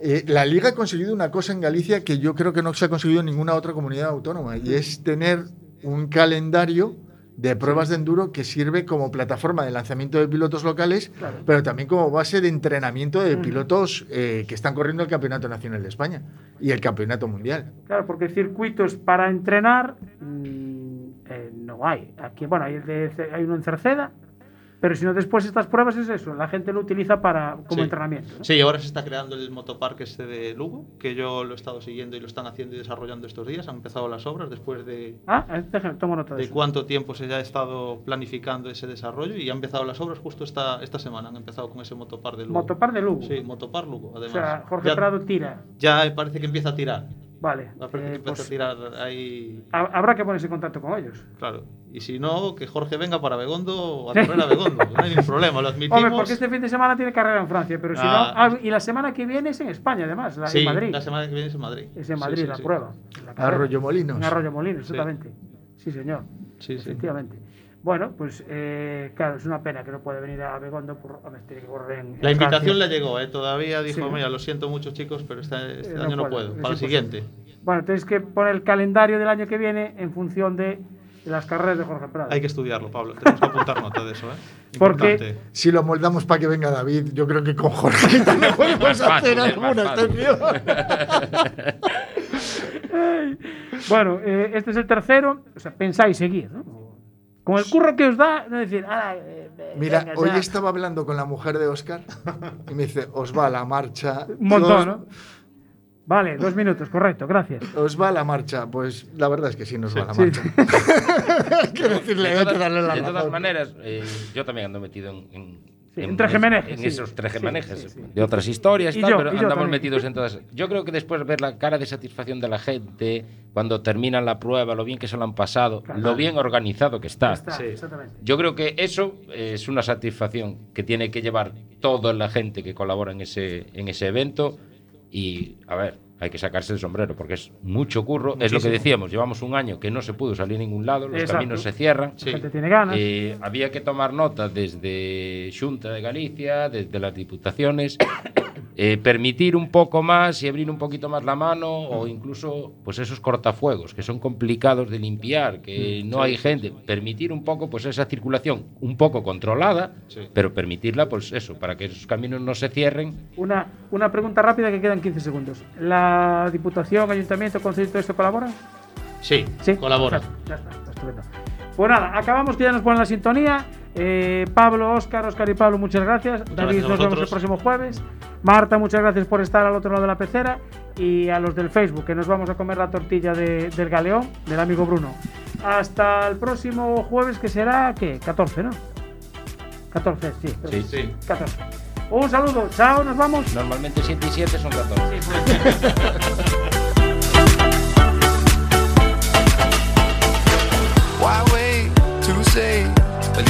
Eh, la Liga ha conseguido una cosa en Galicia que yo creo que no se ha conseguido en ninguna otra comunidad autónoma, y es tener un calendario de pruebas de enduro que sirve como plataforma de lanzamiento de pilotos locales, Claro. pero también como base de entrenamiento de pilotos eh, que están corriendo el Campeonato Nacional de España y el Campeonato Mundial. Claro, porque circuitos para entrenar mm, eh, no hay. Aquí, bueno, hay, el de hay uno en Cerceda, pero si no después estas pruebas es eso, la gente lo utiliza para como Sí. entrenamiento. ¿no? Sí, ahora se está creando el motoparque este de Lugo, que yo lo he estado siguiendo y lo están haciendo y desarrollando estos días. Han empezado las obras después de, Ah, eh, déjame, tomo nota de, de eso. cuánto tiempo se ha estado planificando ese desarrollo y han empezado las obras justo esta, esta semana. Han empezado con ese motopar de Lugo. Motopar de Lugo. Sí, motopar Lugo, O además. sea, Jorge ya, Prado tira. ya parece que empieza a tirar. Vale. Eh, pues, tirar ahí. habrá que ponerse en contacto con ellos. Claro. Y si no, que Jorge venga para Begondo a correr a Begondo. No hay ningún problema, lo admitimos. Hombre, porque este fin de semana tiene carrera en Francia, pero si Ah. no. ah, y la semana que viene es en España, además, la, sí, en Madrid. la semana que viene es en Madrid. Es en Madrid sí, la sí. prueba. la. Arroyo Molinos. En Arroyo Molinos, exactamente. Sí, señor. Sí, sí. Efectivamente. Bueno, pues eh, claro, es una pena que no puede venir a Begondo por hombre, tiene que correr en. La invitación Francia. le llegó, ¿eh? todavía dijo, Sí. mira, lo siento mucho chicos, pero este, este Eh, no año no puedo, Para el siguiente. Bueno, tenéis que poner el calendario del año que viene en función de las carreras de Jorge Prado. Hay que estudiarlo, Pablo. Tenemos que apuntar nota de eso, ¿eh? [laughs] Porque-. Si lo moldamos para que venga David, yo creo que con Jorge [laughs] también podemos hacer alguna excepción. [laughs] Bueno, eh, este es el tercero. O sea, pensáis seguir, ¿no? Con el curro que os da, no decir, "Ah, eh, eh, Mira, venga, hoy ya". estaba hablando con la mujer de Oscar y me dice, os va la marcha. Un montón. Vale, dos minutos, correcto, gracias. Os va la marcha. Pues la verdad es que sí nos va la Sí. marcha. [laughs] que decirle, hay de que todas, darle la de todas razón. maneras, eh, yo también ando metido en, en, Sí, en trejemanejes, en sí. esos trejemanejes Sí, sí, sí. de otras historias y, Y tal, yo, pero y andamos también. metidos en todas. Yo creo que después ver la cara de satisfacción de la gente cuando terminan la prueba, lo bien que se lo han pasado, Claro. lo bien organizado que está. Está, exactamente. Yo creo que eso es una satisfacción que tiene que llevar toda la gente que colabora en ese, en ese evento y, a ver, hay que sacarse el sombrero porque es mucho curro. Es lo que decíamos, llevamos un año que no se pudo salir a ningún lado, los Exacto. caminos se cierran. La gente tiene ganas. Eh, había que tomar nota desde Xunta de Galicia, desde las diputaciones, eh, permitir un poco más y abrir un poquito más la mano o incluso pues esos cortafuegos que son complicados de limpiar, que no Sí, hay gente, permitir un poco pues esa circulación un poco controlada, pero permitirla pues eso, para que esos caminos no se cierren Una, una pregunta rápida que quedan 15 segundos. ¿La Diputación, Ayuntamiento, Consejo, todo esto colaboran? Sí, Sí, colabora. Ya está, estupendo. Pues nada, acabamos que ya nos ponen la sintonía. Eh, Pablo, Óscar, Óscar y Pablo, muchas gracias. David, gracias nos vemos el próximo jueves. Marta, muchas gracias por estar al otro lado de la pecera. Y a los del Facebook, que nos vamos a comer la tortilla de- del galeón, del amigo Bruno. Hasta el próximo jueves, que será, ¿qué? 14, ¿no? 14, sí. Sí, sí. 14. Un saludo, chao, nos vamos. Normalmente 7 y 7 son 14. Why [laughs]